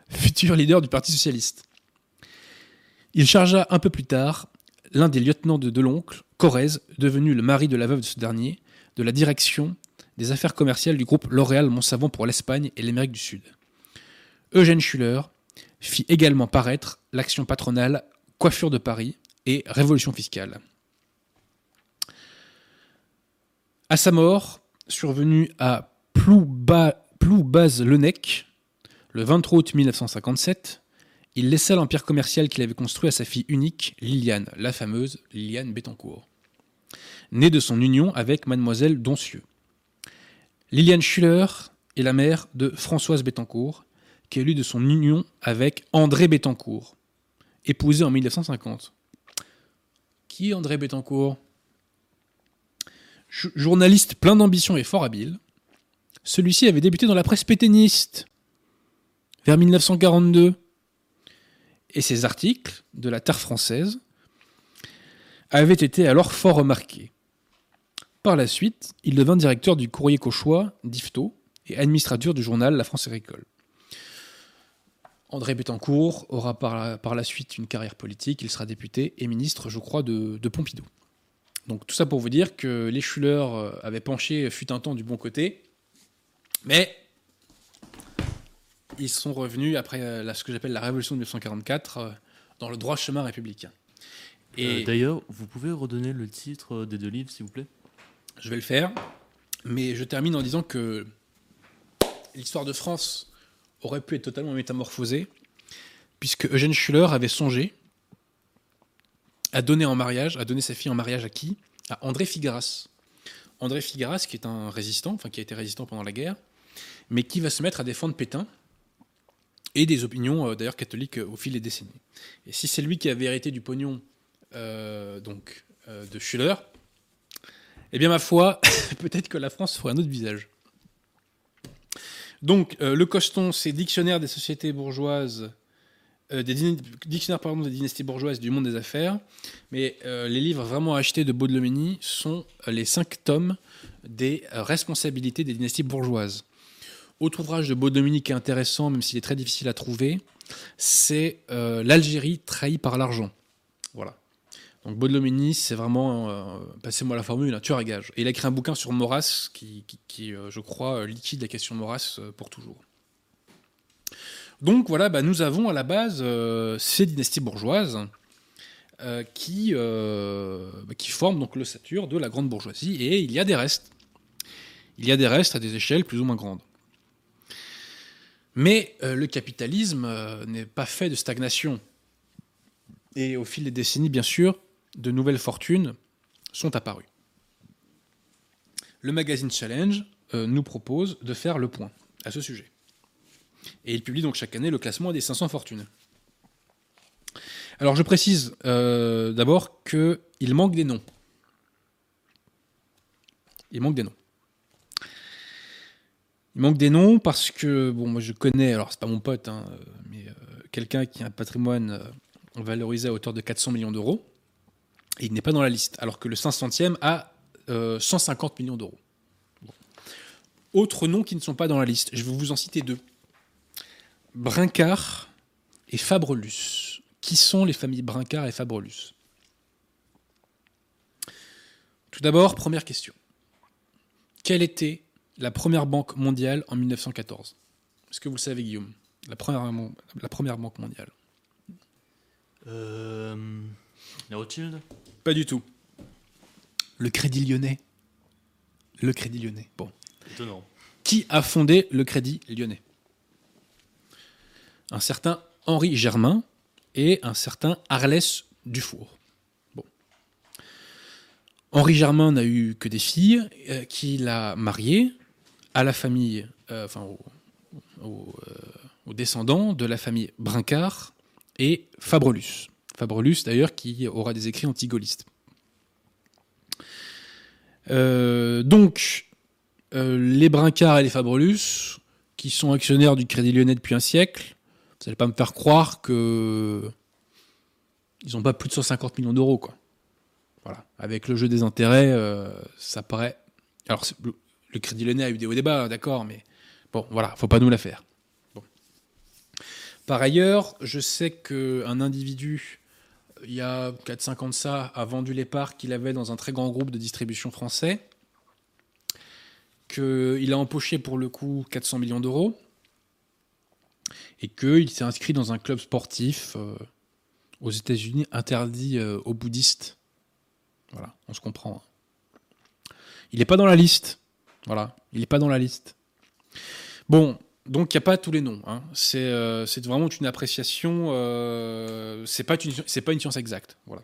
futur leader du Parti socialiste. Il chargea un peu plus tard l'un des lieutenants de Deloncle, Corrèze, devenu le mari de la veuve de ce dernier, de la direction des affaires commerciales du groupe L'Oréal Montsavon pour l'Espagne et l'Amérique du Sud. Eugène Schuller fit également paraître l'action patronale Coiffure de Paris et Révolution fiscale. À sa mort, survenue à Ploubaz-Lenec, le 23 août 1957, il laissa l'empire commercial qu'il avait construit à sa fille unique, Liliane, la fameuse Liliane Bettencourt, née de son union avec mademoiselle Doncieux. Liliane Schuller est la mère de Françoise Bettencourt, qui est élue de son union avec André Bettencourt, épousé en 1950. Qui est André Bettencourt? Journaliste plein d'ambition et fort habile, celui-ci avait débuté dans la presse pétainiste vers 1942 et ses articles de la Terre française avaient été alors fort remarqués. Par la suite, il devint directeur du courrier cauchois d'Ifto et administrateur du journal La France agricole. André Bettencourt aura par la, suite une carrière politique, il sera député et ministre, je crois, de, Pompidou. Donc tout ça pour vous dire que les Schuller euh, avaient penché fut un temps du bon côté, mais ils sont revenus après euh, ce que j'appelle la révolution de 1944 euh, dans le droit chemin républicain. Et D'ailleurs, vous pouvez redonner le titre des deux livres, s'il vous plaît? Je vais le faire, mais je termine en disant que l'histoire de France aurait pu être totalement métamorphosée, puisque Eugène Schuller avait songé à donner en mariage, à donner sa fille en mariage à qui? À André Figueras. André Figueras, qui est un résistant, enfin qui a été résistant pendant la guerre, mais qui va se mettre à défendre Pétain et des opinions euh, d'ailleurs catholiques euh, au fil des décennies. Et si c'est lui qui avait hérité du pognon euh, donc de Schuller, eh bien ma foi, peut-être que la France ferait un autre visage. Donc, euh, le Coston, c'est Dictionnaire des sociétés bourgeoises, euh, des dictionnaire pardon, des dynasties bourgeoises du monde des affaires. Mais euh, les livres vraiment achetés de Baudelomini sont les cinq tomes des responsabilités des dynasties bourgeoises. Autre ouvrage de Baudelomini qui est intéressant, même s'il est très difficile à trouver, c'est L'Algérie trahie par l'argent. Voilà. Donc Baudelomini, c'est vraiment euh, bah, passez-moi la formule, un tueur à gage. Et il a écrit un bouquin sur Maurras qui, euh, je crois, euh, liquide la question Maurras pour toujours. Donc voilà, bah, nous avons à la base ces dynasties bourgeoises qui, bah, qui forment donc le de la grande bourgeoisie et il y a des restes. Il y a des restes à des échelles plus ou moins grandes. Mais le capitalisme n'est pas fait de stagnation. Et au fil des décennies, bien sûr, de nouvelles fortunes sont apparues. Le magazine Challenge euh, nous propose de faire le point à ce sujet. Et il publie donc chaque année le classement des 500 fortunes. Alors je précise euh, d'abord qu'il manque des noms. Il manque des noms. Il manque des noms parce que, bon, moi je connais, alors c'est pas mon pote, hein, mais euh, quelqu'un qui a un patrimoine valorisé à hauteur de 400 millions d'euros. Et il n'est pas dans la liste, alors que le 500e a euh, 150 millions d'euros. Autres noms qui ne sont pas dans la liste, je vais vous en citer deux. Brincard et Fabrelus. Qui sont les familles Brincard et Fabrelus? Tout d'abord, première question. Quelle était la première banque mondiale en 1914 Est-ce que vous le savez, Guillaume? La première, banque mondiale. Euh, pas du tout. Le Crédit Lyonnais. Le Crédit Lyonnais. Bon. Étonnant. Qui a fondé le Crédit Lyonnais? Un certain Henri Germain et un certain Arlès Dufour. Bon. Henri Germain n'a eu que des filles, euh, qu'il a mariées à la famille, euh, enfin aux euh, descendants de la famille Brincard et Fabrelus. Fabrelus d'ailleurs, qui aura des écrits anti-gaullistes. Euh, donc, euh, les Brincards et les Fabrelus, qui sont actionnaires du Crédit Lyonnais depuis un siècle, vous n'allez pas me faire croire que ils n'ont pas plus de 150 millions d'euros, quoi. Voilà. Avec le jeu des intérêts, euh, ça paraît. Alors, le Crédit Lyonnais a eu des hauts débats, hein, d'accord, mais bon, voilà, il faut pas nous la faire. Par ailleurs, je sais qu'un individu il y a 4-5 ans de ça, a vendu les parts qu'il avait dans un très grand groupe de distribution français, qu'il a empoché pour le coup 400 millions d'euros, et qu'il s'est inscrit dans un club sportif euh, aux États-Unis interdit euh, aux bouddhistes. Voilà, on se comprend. Hein. Il n'est pas dans la liste. Voilà, il n'est pas dans la liste. Bon, donc il n'y a pas tous les noms. Hein. Euh, c'est vraiment une appréciation. Euh, c'est pas une science exacte. Voilà.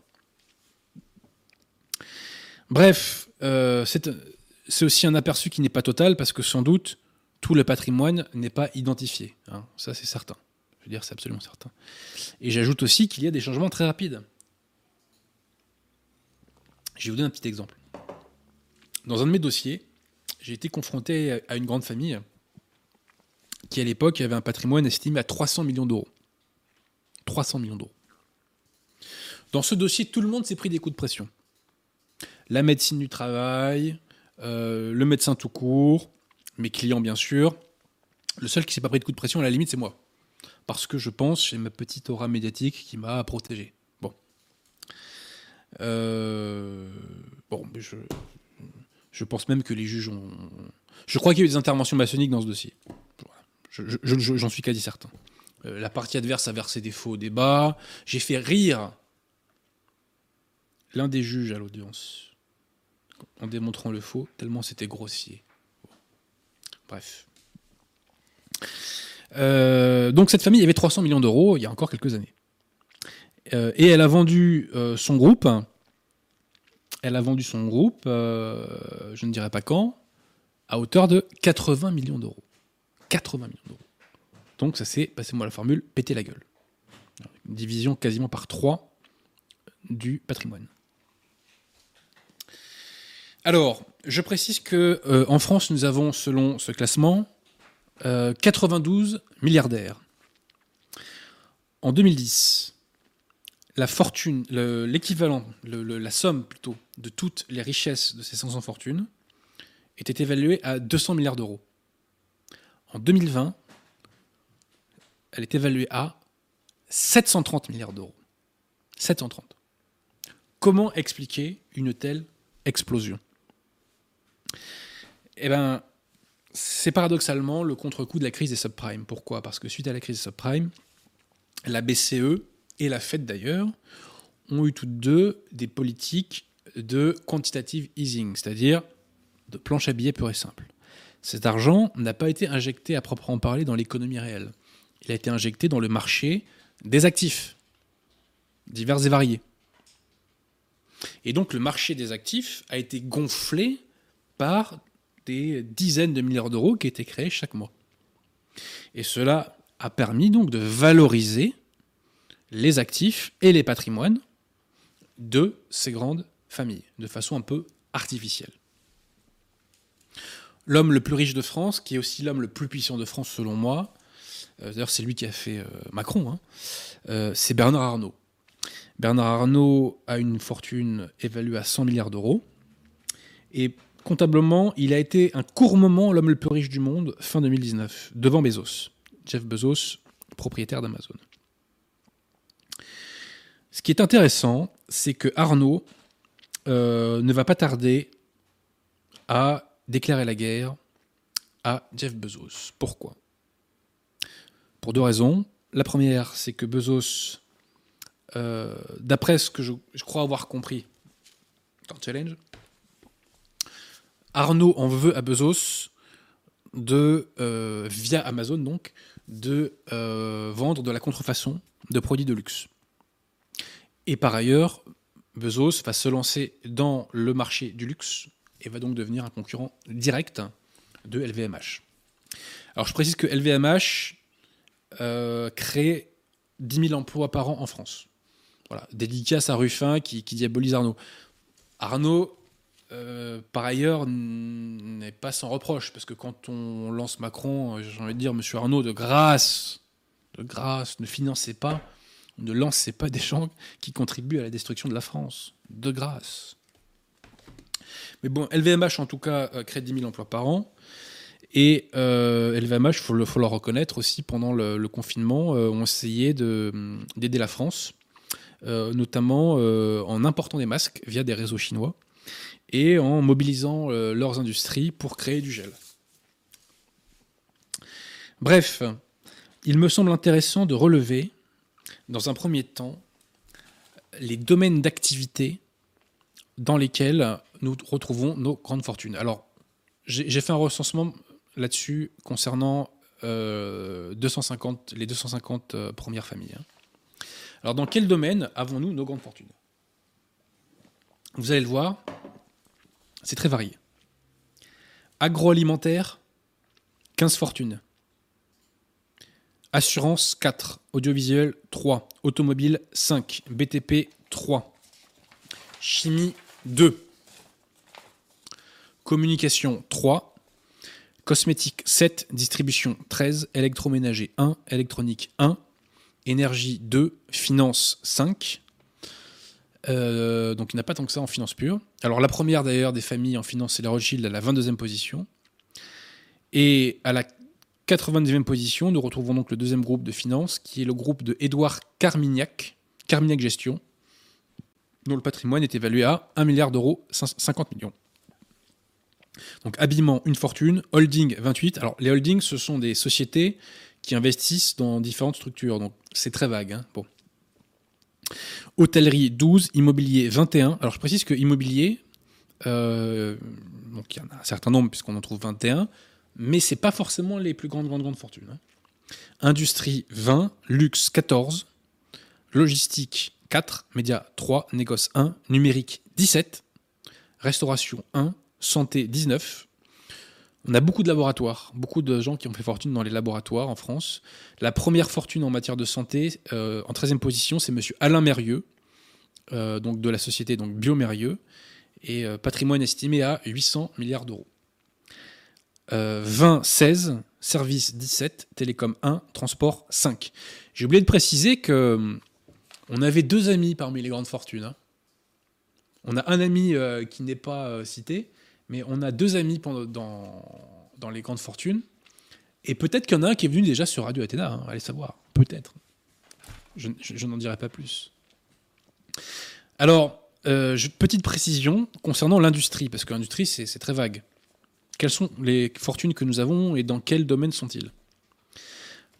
Bref, euh, c'est aussi un aperçu qui n'est pas total parce que sans doute tout le patrimoine n'est pas identifié. Hein. Ça c'est certain. Je veux dire c'est absolument certain. Et j'ajoute aussi qu'il y a des changements très rapides. Je vais vous donner un petit exemple. Dans un de mes dossiers, j'ai été confronté à une grande famille qui à l'époque avait un patrimoine estimé à 300 millions d'euros. 300 millions d'euros. Dans ce dossier, tout le monde s'est pris des coups de pression. La médecine du travail, euh, le médecin tout court, mes clients bien sûr. Le seul qui ne s'est pas pris de coups de pression, à la limite, c'est moi. Parce que je pense, j'ai ma petite aura médiatique qui m'a protégé. Bon. Euh, bon, je... je pense même que les juges ont... Je crois qu'il y a eu des interventions maçonniques dans ce dossier. J'en suis quasi certain. Euh, la partie adverse a versé des faux débats. J'ai fait rire l'un des juges à l'audience en démontrant le faux, tellement c'était grossier. Bref. Euh, donc cette famille avait 300 millions d'euros il y a encore quelques années. Euh, et elle a vendu son groupe. Elle a vendu son groupe, je ne dirais pas quand, à hauteur de 80 millions d'euros. 80 millions d'euros. Donc ça c'est, passez-moi la formule, péter la gueule. Une division quasiment par 3 du patrimoine. Alors, je précise que euh, en France, nous avons, selon ce classement, euh, 92 milliardaires. En 2010, la fortune, l'équivalent, la somme plutôt de toutes les richesses de ces 500 fortunes était évaluée à 200 milliards d'euros. En 2020, elle est évaluée à 730 milliards d'euros. 730. Comment expliquer une telle explosion? Eh bien, c'est paradoxalement le contre-coup de la crise des subprimes. Pourquoi? Parce que suite à la crise des subprimes, la BCE et la Fed d'ailleurs ont eu toutes deux des politiques de quantitative easing, c'est-à-dire de planche à billets pure et simple. Cet argent n'a pas été injecté à proprement parler dans l'économie réelle. Il a été injecté dans le marché des actifs, divers et variés. Et donc le marché des actifs a été gonflé par des dizaines de milliards d'euros qui étaient créés chaque mois. Et cela a permis donc de valoriser les actifs et les patrimoines de ces grandes familles, de façon un peu artificielle. L'homme le plus riche de France, qui est aussi l'homme le plus puissant de France selon moi, euh, d'ailleurs c'est lui qui a fait euh, Macron, hein, euh, c'est Bernard Arnault. Bernard Arnault a une fortune évaluée à 100 milliards d'euros. Et comptablement, il a été un court moment l'homme le plus riche du monde fin 2019, devant Bezos. Jeff Bezos, propriétaire d'Amazon. Ce qui est intéressant, c'est que Arnaud euh, ne va pas tarder à déclarer la guerre à Jeff Bezos. Pourquoi? Pour deux raisons. La première, c'est que Bezos, euh, d'après ce que je, crois avoir compris dans Challenge, Arnaud en veut à Bezos de, euh, via Amazon donc, de vendre de la contrefaçon de produits de luxe. Et par ailleurs, Bezos va se lancer dans le marché du luxe et va donc devenir un concurrent direct de LVMH. Alors je précise que LVMH euh, crée 10 000 emplois par an en France. Voilà, dédicace à Ruffin qui, diabolise Arnaud. Arnaud, euh, par ailleurs, n'est pas sans reproche, parce que quand on lance Macron, j'ai envie de dire, monsieur Arnaud, de grâce, de grâce, ne financez pas ne lancez pas des gens qui contribuent à la destruction de la France. De grâce. Bon, LVMH en tout cas euh, crée 10 000 emplois par an. Et euh, LVMH, il faut faut le reconnaître aussi, pendant le, confinement, euh, ont essayé d'aider la France, notamment en important des masques via des réseaux chinois et en mobilisant leurs industries pour créer du gel. Bref, il me semble intéressant de relever dans un premier temps, les domaines d'activité dans lesquels nous retrouvons nos grandes fortunes. Alors, j'ai fait un recensement là-dessus concernant 250, euh, les 250 euh, premières familles. Hein. Alors, dans quel domaine avons-nous nos grandes fortunes? Vous allez le voir, c'est très varié. Agroalimentaire, 15 fortunes. Assurance 4, audiovisuel 3, automobile 5, BTP 3, chimie 2, communication 3, cosmétique 7, distribution 13, électroménager 1, électronique 1, énergie 2, finance 5. Euh, donc il n'y a pas tant que ça en finance pure. Alors la première d'ailleurs des familles en finance, c'est la Rothschild à la 22e position. Et à la 99e position, nous retrouvons donc le deuxième groupe de finances, qui est le groupe de Édouard Carmignac, Carmignac Gestion, dont le patrimoine est évalué à 1 milliard d'euros, 50 millions. Donc habillement, une fortune, holding 28. Alors les holdings, ce sont des sociétés qui investissent dans différentes structures, donc c'est très vague. Hein. Hôtellerie 12, immobilier 21. Alors je précise que immobilier, euh, donc il y en a un certain nombre puisqu'on en trouve 21 mais c'est pas forcément les plus grandes, grandes, grandes fortunes. Hein. Industrie 20, luxe 14, logistique 4, médias 3, négoce 1, numérique 17, restauration 1, santé 19. On a beaucoup de laboratoires, beaucoup de gens qui ont fait fortune dans les laboratoires en France. La première fortune en matière de santé, euh, en 13e position, c'est monsieur Alain Mérieux, euh, donc de la société donc Biomérieux, et euh, patrimoine estimé à 800 milliards d'euros. 20-16, service 17, télécom 1, transport 5. J'ai oublié de préciser que hum, on avait deux amis parmi les grandes fortunes. hein. On a un ami qui n'est pas cité, mais on a deux amis dans, dans les grandes fortunes. Et peut-être qu'il y en a un qui est venu déjà sur Radio Athéna, hein, allez savoir. Peut-être. Je, je- n'en dirai pas plus. Alors, euh, petite précision concernant l'industrie, parce que l'industrie, c'est très vague. Quelles sont les fortunes que nous avons et dans quel domaine sont-ils?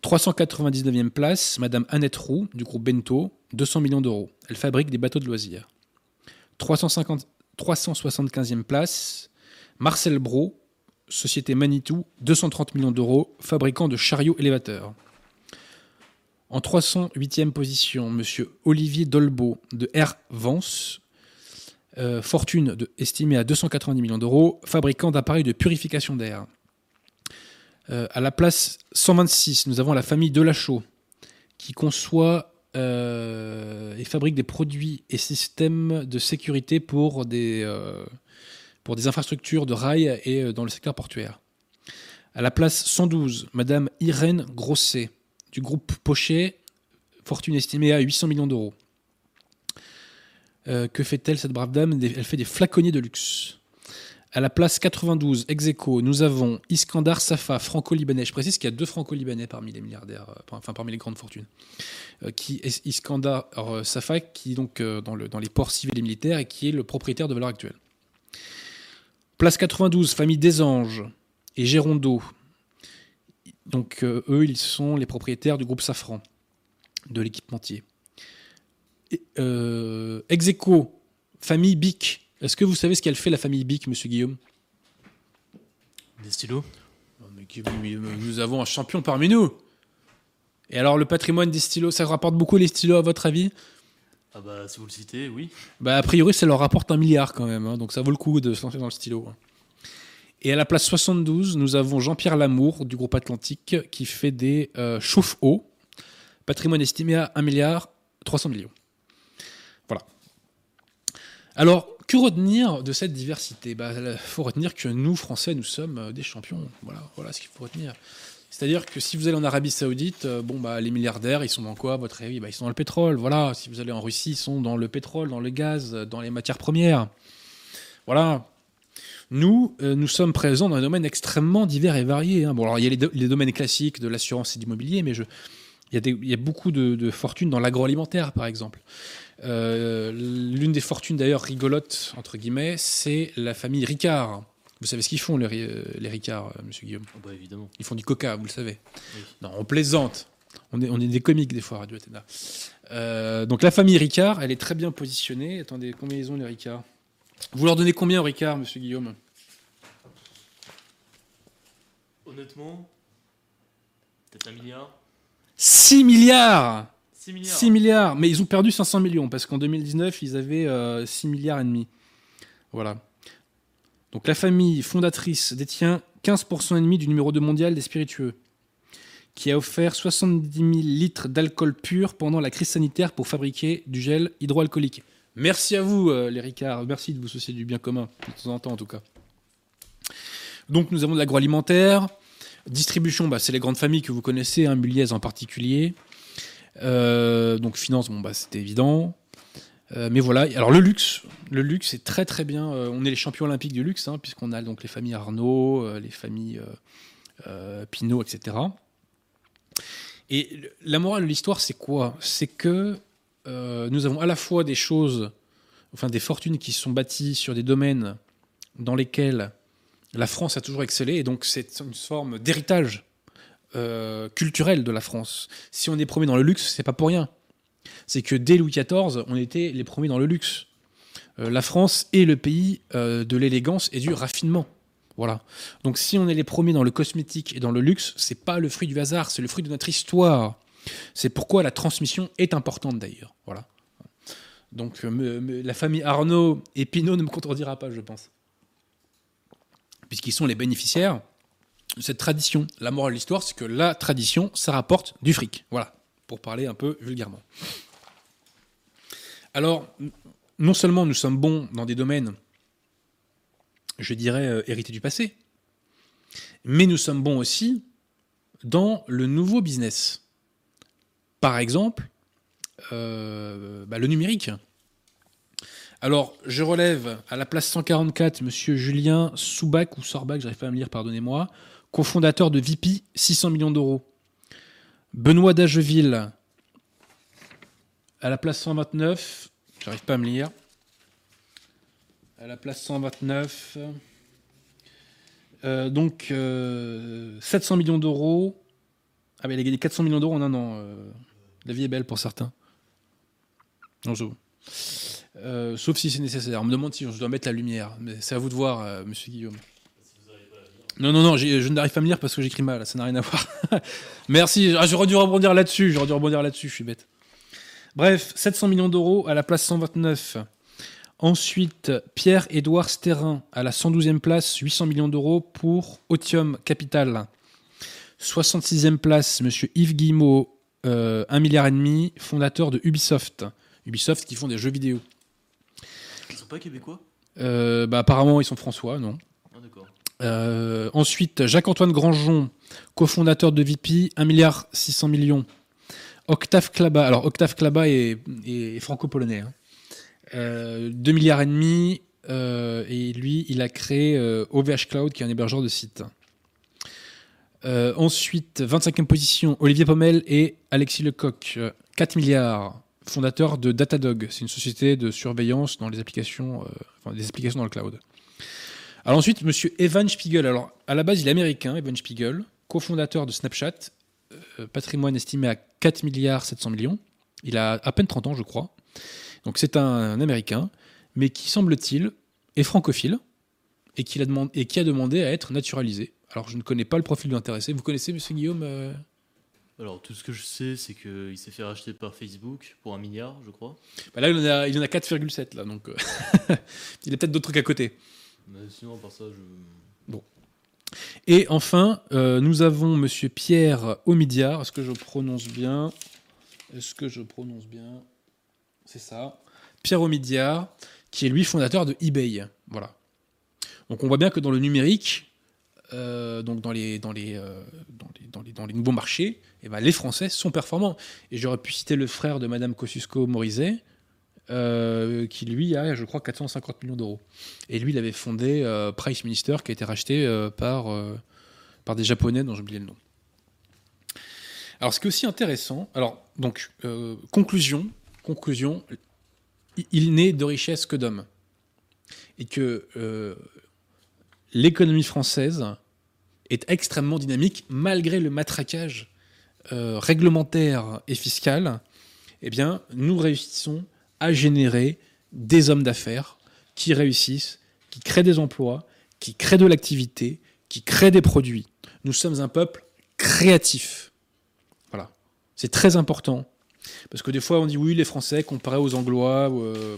399e place, Madame Annette Roux, du groupe Bento, 200 millions d'euros. Elle fabrique des bateaux de loisirs. 350 375e place, Marcel Bro, Société Manitou, 230 millions d'euros, fabricant de chariots élévateurs. En 308e position, Monsieur Olivier Dolbeau de Air Vance, euh, fortune estimée à 290 millions d'euros, fabricant d'appareils de purification d'air. Euh, à la place 126, nous avons la famille Delachaux, qui conçoit euh, et fabrique des produits et systèmes de sécurité pour des, pour des infrastructures de rail et euh, dans le secteur portuaire. À la place 112, Madame Irène Grosset, du groupe Pochet, fortune estimée à 800 millions d'euros. Euh, que fait-elle, cette brave dame? Elle fait des flaconniers de luxe. À la place 92, ex aequo, nous avons Iskandar Safa, franco-libanais. Je précise qu'il y a deux franco-libanais parmi les milliardaires, euh, enfin parmi les grandes fortunes. Iskandar Safa, qui est donc dans, dans les ports civils et militaires et qui est le propriétaire de valeur actuelle. Place 92, famille Desanges et Gérondeau. Donc euh, eux, ils sont les propriétaires du groupe Safran, de l'équipementier. Euh, ex aequo, famille Bic. Est-ce que vous savez ce qu'elle fait la famille Bic, monsieur Guillaume? Des stylos? Nous avons un champion parmi nous. Et alors, le patrimoine des stylos, ça rapporte beaucoup les stylos à votre avis? Ah bah si vous le citez, oui. Bah, a priori, ça leur rapporte un milliard quand même, hein, donc ça vaut le coup de se lancer dans le stylo. hein. Et à la place 72, nous avons Jean-Pierre Lamour du groupe Atlantique qui fait des euh, chauffe-eau. Patrimoine estimé à 1 milliard 300 millions. Voilà. Alors, que retenir de cette diversité? Il faut retenir que nous, Français, nous sommes euh, des champions. Voilà, voilà ce qu'il faut retenir. C'est-à-dire que si vous allez en Arabie Saoudite, euh, bon bah les milliardaires, ils sont dans quoi votre avis? Bah, Ils sont dans le pétrole. Voilà. Si vous allez en Russie, ils sont dans le pétrole, dans le gaz, dans les matières premières. Voilà. Nous, euh, nous sommes présents dans des domaines extrêmement divers et variés. hein. Bon, alors il y a les, do- les domaines classiques de l'assurance et de l'immobilier, mais il, y a beaucoup de, fortunes dans l'agroalimentaire, par exemple. Euh, L'une des fortunes d'ailleurs rigolotes, entre guillemets, c'est la famille Ricard. Vous savez ce qu'ils font, les, euh, les Ricard, euh, monsieur Guillaume? Ah bah évidemment. Ils font du coca, vous le savez. Oui. Non, on plaisante. On est, on est des comiques des fois, à Radio Athéna. Euh, donc la famille Ricard, elle est très bien positionnée. Attendez, combien ils ont les Ricard Vous leur donnez combien aux Ricard, monsieur Guillaume? Honnêtement, peut-être un milliard 6 milliards 6 milliards 6 milliards Mais ils ont perdu 500 millions, parce qu'en 2019, ils avaient euh, 6 milliards et demi. Voilà. Donc la famille fondatrice détient 15% et demi du numéro 2 mondial des spiritueux, qui a offert 70 000 litres d'alcool pur pendant la crise sanitaire pour fabriquer du gel hydroalcoolique. Merci à vous, euh, les Ricards. Merci de vous soucier du bien commun, de temps en temps en tout cas. Donc nous avons de l'agroalimentaire. Distribution, bah, c'est les grandes familles que vous connaissez, hein, Muliez en particulier. Euh, donc finance, bon bah c'était évident. Euh, mais voilà, alors le luxe, le luxe est très très bien. Euh, on est les champions olympiques du luxe, hein, puisqu'on a donc les familles Arnaud, euh, les familles Pinault, etc. Et la morale de l'histoire, c'est quoi? C'est que nous avons à la fois des choses, enfin des fortunes qui sont bâties sur des domaines dans lesquels la France a toujours excellé, et donc c'est une forme d'héritage culturel de la France. Si on est premier dans le luxe, c'est pas pour rien. C'est que dès Louis XIV, on était les premiers dans le luxe. Euh, la France est le pays euh, de l'élégance et du raffinement. Voilà. Donc si on est les premiers dans le cosmétique et dans le luxe, c'est pas le fruit du hasard, c'est le fruit de notre histoire. C'est pourquoi la transmission est importante d'ailleurs. Voilà. Donc euh, la famille Arnaud et Pinault ne me contredira pas, je pense. Puisqu'ils sont les bénéficiaires de cette tradition. La morale de l'histoire, c'est que la tradition, ça rapporte du fric. Voilà, pour parler un peu vulgairement. Alors, non seulement nous sommes bons dans des domaines, je dirais, euh, hérités du passé, mais nous sommes bons aussi dans le nouveau business. Par exemple, euh, bah, le numérique. Alors, je relève à la place 144 Monsieur Julien Soubac ou Sorbac, j'arrive pas à me lire, pardonnez-moi, cofondateur de VP, 600 millions d'euros. Benoît Dageville, à la place 129, j'arrive pas à me lire. À la place 129, euh, donc 700 euh, millions d'euros. Ah, mais il a gagné 400 millions d'euros en un an. Euh, la vie est belle pour certains. Non, je... sauf si c'est nécessaire. On me demande si je dois mettre la lumière. Mais c'est à vous de voir, monsieur Guillaume. Non, non, non, je n'arrive pas à me lire parce que j'écris mal, ça n'a rien à voir. Merci, ah, j'aurais dû rebondir là-dessus, j'aurais dû rebondir là-dessus, je suis bête. Bref, 700 millions d'euros à la place 129. Ensuite, Pierre-Édouard Sterrin à la 112e place, 800 millions d'euros pour Otium Capital. 66e place, monsieur Yves Guillemot, 1 euh, milliard et demi, fondateur de Ubisoft. Ubisoft qui font des jeux vidéo. Ils sont pas québécois? Euh, bah, Apparemment, ils sont françois, non. Euh, ensuite, Jacques-Antoine Grandjean, cofondateur de VP, 1 milliard 600 millions. Octave Klaba, alors Octave Klaba est, franco-polonais. 2 hein. milliards et demi, et lui, il a créé OVH Cloud, qui est un hébergeur de sites. Euh, ensuite, 25e position, Olivier Pommel et Alexis Lecoq, 4 milliards, fondateur de Datadog. C'est une société de surveillance dans les applications, euh, des applications dans le cloud. Alors ensuite, monsieur Evan Spiegel. Alors, à la base, il est américain, Evan Spiegel, cofondateur de Snapchat, euh, patrimoine estimé à 4 milliards 700 millions. Il a à peine 30 ans, je crois. Donc c'est un, américain, mais qui, semble-t-il, est francophile et qui, a demandé, et qui a demandé à être naturalisé. Alors, je ne connais pas le profil de l'intéressé. Vous connaissez, monsieur Guillaume euh Alors, tout ce que je sais, c'est qu'il s'est fait racheter par Facebook pour un milliard, je crois. Bah là, il en a, a 4,7, là, donc euh, il a peut-être d'autres trucs à côté. Et enfin, euh, nous avons monsieur Pierre Omidyar. Est-ce que je prononce bien? Est-ce que je prononce bien? C'est ça. Pierre Omidyar, qui est lui fondateur de eBay. Voilà. Donc on voit bien que dans le numérique, donc dans les, nouveaux marchés, eh ben les Français sont performants. Et j'aurais pu citer le frère de Madame Kosciusko-Morizet, euh, qui lui a, je crois, 450 millions d'euros. Et lui, il avait fondé Price Minister, qui a été racheté par, par des Japonais dont j'ai oublié le nom. Alors, ce qui est aussi intéressant, alors, donc, conclusion, conclusion, il n'est de richesse que d'hommes. Et que l'économie française est extrêmement dynamique malgré le matraquage euh, réglementaire et fiscal. Eh bien, nous réussissons à générer des hommes d'affaires qui réussissent, qui créent des emplois, qui créent de l'activité, qui créent des produits. Nous sommes un peuple créatif. Voilà. C'est très important. Parce que des fois, on dit oui, les Français comparés aux Anglois ou, euh,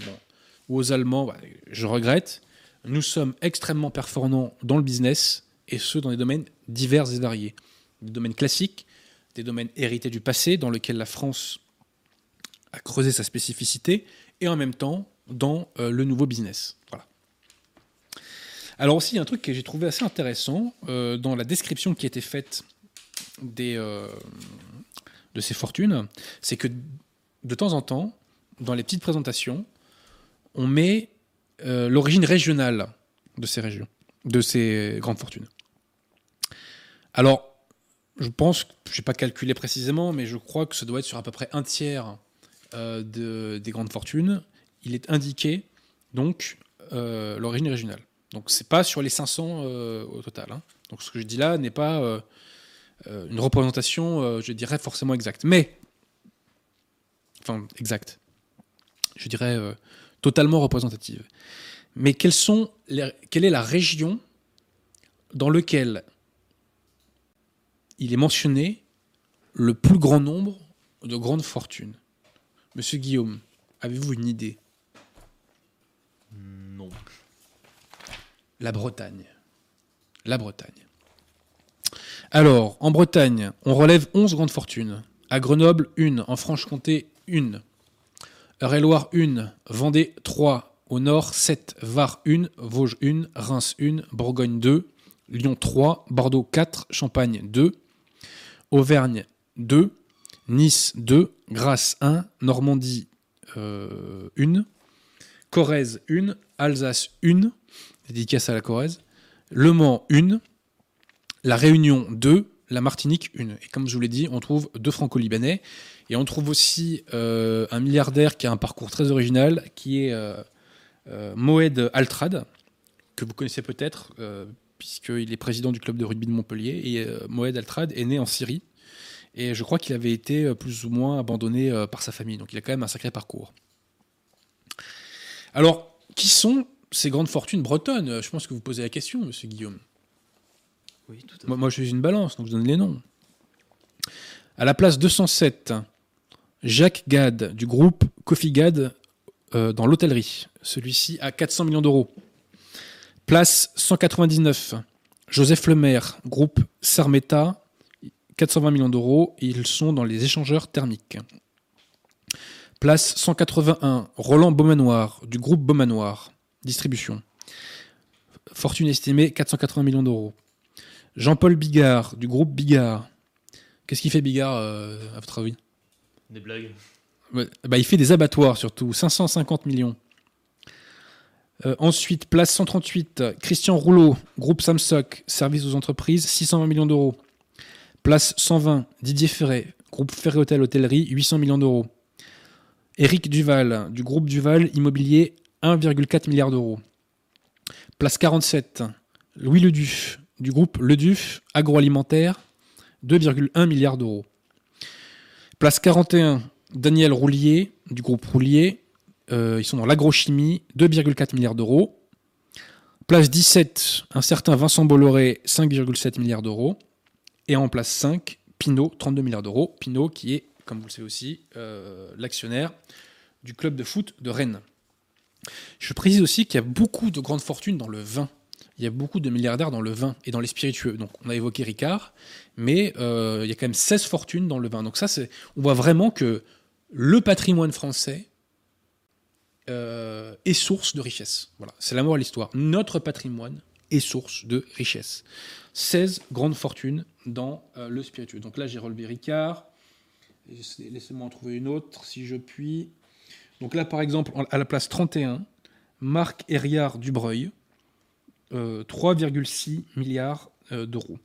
aux Allemands, bah, je regrette nous sommes extrêmement performants dans le business, et ce, dans des domaines divers et variés. Des domaines classiques, des domaines hérités du passé, dans lesquels la France a creusé sa spécificité, et en même temps dans euh, le nouveau business. Voilà. Alors aussi, il y a un truc que j'ai trouvé assez intéressant euh, dans la description qui a été faite euh, de ces fortunes, c'est que de temps en temps, dans les petites présentations, on met l'origine régionale de ces régions, de ces grandes fortunes. Alors, je pense, je n'ai pas calculé précisément, mais je crois que ça doit être sur à peu près un tiers euh, des grandes fortunes. Il est indiqué donc euh, l'origine régionale. Donc c'est pas sur les 500 au total. Hein. Donc ce que je dis là n'est pas une représentation, je dirais forcément exacte, mais enfin exacte. Je dirais totalement représentative. Mais quelle est la région dans laquelle il est mentionné le plus grand nombre de grandes fortunes? Monsieur Guillaume, avez-vous une idée? Non. La Bretagne. La Bretagne. Alors, en Bretagne, on relève 11 grandes fortunes. À Grenoble, une. En Franche-Comté, une. Eure-et-Loire 1, Vendée 3, au nord 7, Var 1, Vosges 1, Reims 1, Bourgogne 2, Lyon 3, Bordeaux 4, Champagne 2, Auvergne 2, Nice 2, Grasse 1, Normandie 1, Corrèze 1, Alsace 1, dédicace à la Corrèze, Le Mans 1, La Réunion 2, la Martinique 1. Et comme je vous l'ai dit, on trouve deux franco-libanais. Et on trouve aussi euh, un milliardaire qui a un parcours très original, qui est euh, euh, Moed Altrad, que vous connaissez peut-être, puisqu'il est président du club de rugby de Montpellier. Et Moed Altrad est né en Syrie. Et je crois qu'il avait été plus ou moins abandonné par sa famille. Donc il a quand même un sacré parcours. Alors, qui sont ces grandes fortunes bretonnes? Je pense que vous posez la question, monsieur Guillaume. Oui, tout à fait. Moi, moi, je suis une balance, donc je donne les noms. À la place 207, Jacques Gad du groupe Coffee Gad euh, dans l'hôtellerie. Celui-ci a 400 millions d'euros. Place 199, Joseph Lemaire, groupe Sarmeta, 420 millions d'euros. Ils sont dans les échangeurs thermiques. Place 181, Roland Beaumanoir, du groupe Beaumanoir, distribution. Fortune estimée 480 millions d'euros. Jean-Paul Bigard, du groupe Bigard. Qu'est-ce qu'il fait Bigard, euh, à votre avis? Des blagues. bah, Il fait des abattoirs surtout, 550 millions. Euh, ensuite, place 138, Christian Rouleau, groupe Samsoc, service aux entreprises, 620 millions d'euros. Place 120, Didier Ferré, groupe Ferré Hôtel Hôtellerie, 800 millions d'euros. Éric Duval, du groupe Duval Immobilier, 1,4 milliard d'euros. Place 47, Louis Leduf, du groupe Leduf Agroalimentaire, 2,1 milliards d'euros. Place 41, Daniel Roulier, du groupe Roulier, euh, ils sont dans l'agrochimie, 2,4 milliards d'euros. Place 17, un certain Vincent Bolloré, 5,7 milliards d'euros. Et en place 5, Pinot, 32 milliards d'euros. Pinot qui est comme vous le savez aussi, euh, l'actionnaire du club de foot de Rennes. Je précise aussi qu'il y a beaucoup de grandes fortunes dans le vin. Il y a beaucoup de milliardaires dans le vin et dans les spiritueux. Donc, on a évoqué Ricard, mais euh, il y a quand même 16 fortunes dans le vin. Donc, ça, c'est, on voit vraiment que le patrimoine français euh, est source de richesse. Voilà, c'est l'amour à l'histoire. Notre patrimoine est source de richesse. 16 grandes fortunes dans le spiritueux. Donc là, j'ai relevé Ricard, Laissez-moi en trouver une autre si je puis. Donc là, par exemple, à la place 31, Marc Herriard Dubreuil, 3,6 milliards euh, d'euros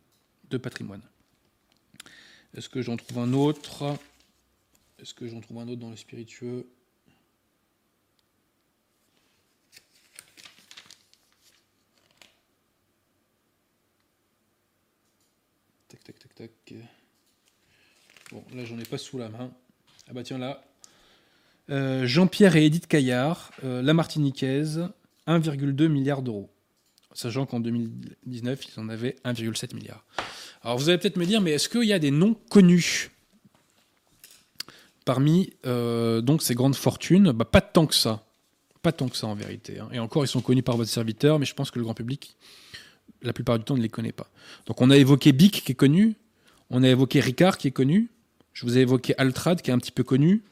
de patrimoine. Est-ce que j'en trouve un autre? Est-ce que j'en trouve un autre dans le spiritueux? Tac. Bon, là, j'en ai pas sous la main. Ah bah tiens, là. Euh, Jean-Pierre et Edith Caillard, euh, la Martiniquaise, 1,2 milliard d'euros. Sachant qu'en 2019, ils en avaient 1,7 milliard. Alors vous allez peut-être me dire, mais est-ce qu'il y a des noms connus parmi euh, ces grandes fortunes? Bah, Pas tant que ça. Pas tant que ça en vérité. Hein. Et encore, ils sont connus par votre serviteur, mais je pense que le grand public, la plupart du temps, ne les connaît pas. Donc on a évoqué Bic qui est connu, on a évoqué Ricard qui est connu, je vous ai évoqué Altrad, qui est un petit peu connu.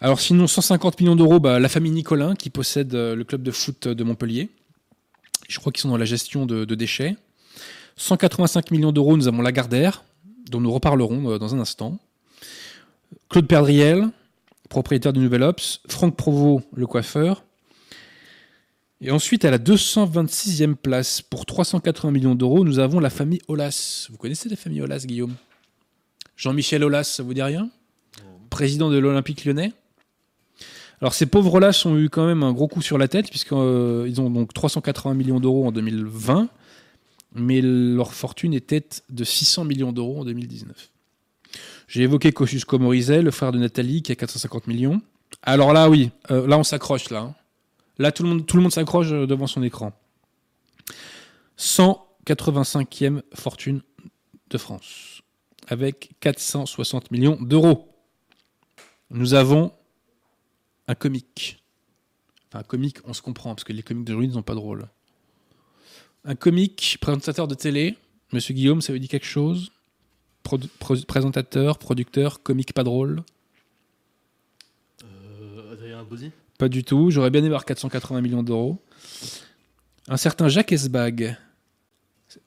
Alors sinon, 150 millions d'euros, bah, la famille Nicolin, qui possède euh, le club de foot de Montpellier. Je crois qu'ils sont dans la gestion de, déchets. 185 millions d'euros, nous avons Lagardère, dont nous reparlerons euh, dans un instant. Claude Perdriel, propriétaire du Nouvel Ops. Franck Provost, le coiffeur. Et ensuite, à la 226e place, pour 380 millions d'euros, nous avons la famille Olas. Vous connaissez la famille Olas, Guillaume? Jean-Michel Aulas, ça vous dit rien? Président de l'Olympique lyonnais? Alors ces pauvres Aulas ont eu quand même un gros coup sur la tête, puisqu'ils euh, ont donc 380 millions d'euros en 2020, mais leur fortune était de 600 millions d'euros en 2019. J'ai évoqué Kosciusko Morizet, le frère de Nathalie, qui a 450 millions. Alors là, oui, euh, là on s'accroche là. Hein. Là, tout le monde, tout le monde s'accroche euh, devant son écran. 185e fortune de France avec 460 millions d'euros. Nous avons un comique. Enfin, un comique, on se comprend, parce que les comiques d'aujourd'hui ne sont pas drôles. Un comique, présentateur de télé. Monsieur Guillaume, ça vous dit quelque chose? Présentateur, producteur, comique pas drôle? Euh, Adrien Bozzi Pas du tout. J'aurais bien aimé avoir 480 millions d'euros. Un certain Jacques Esbag.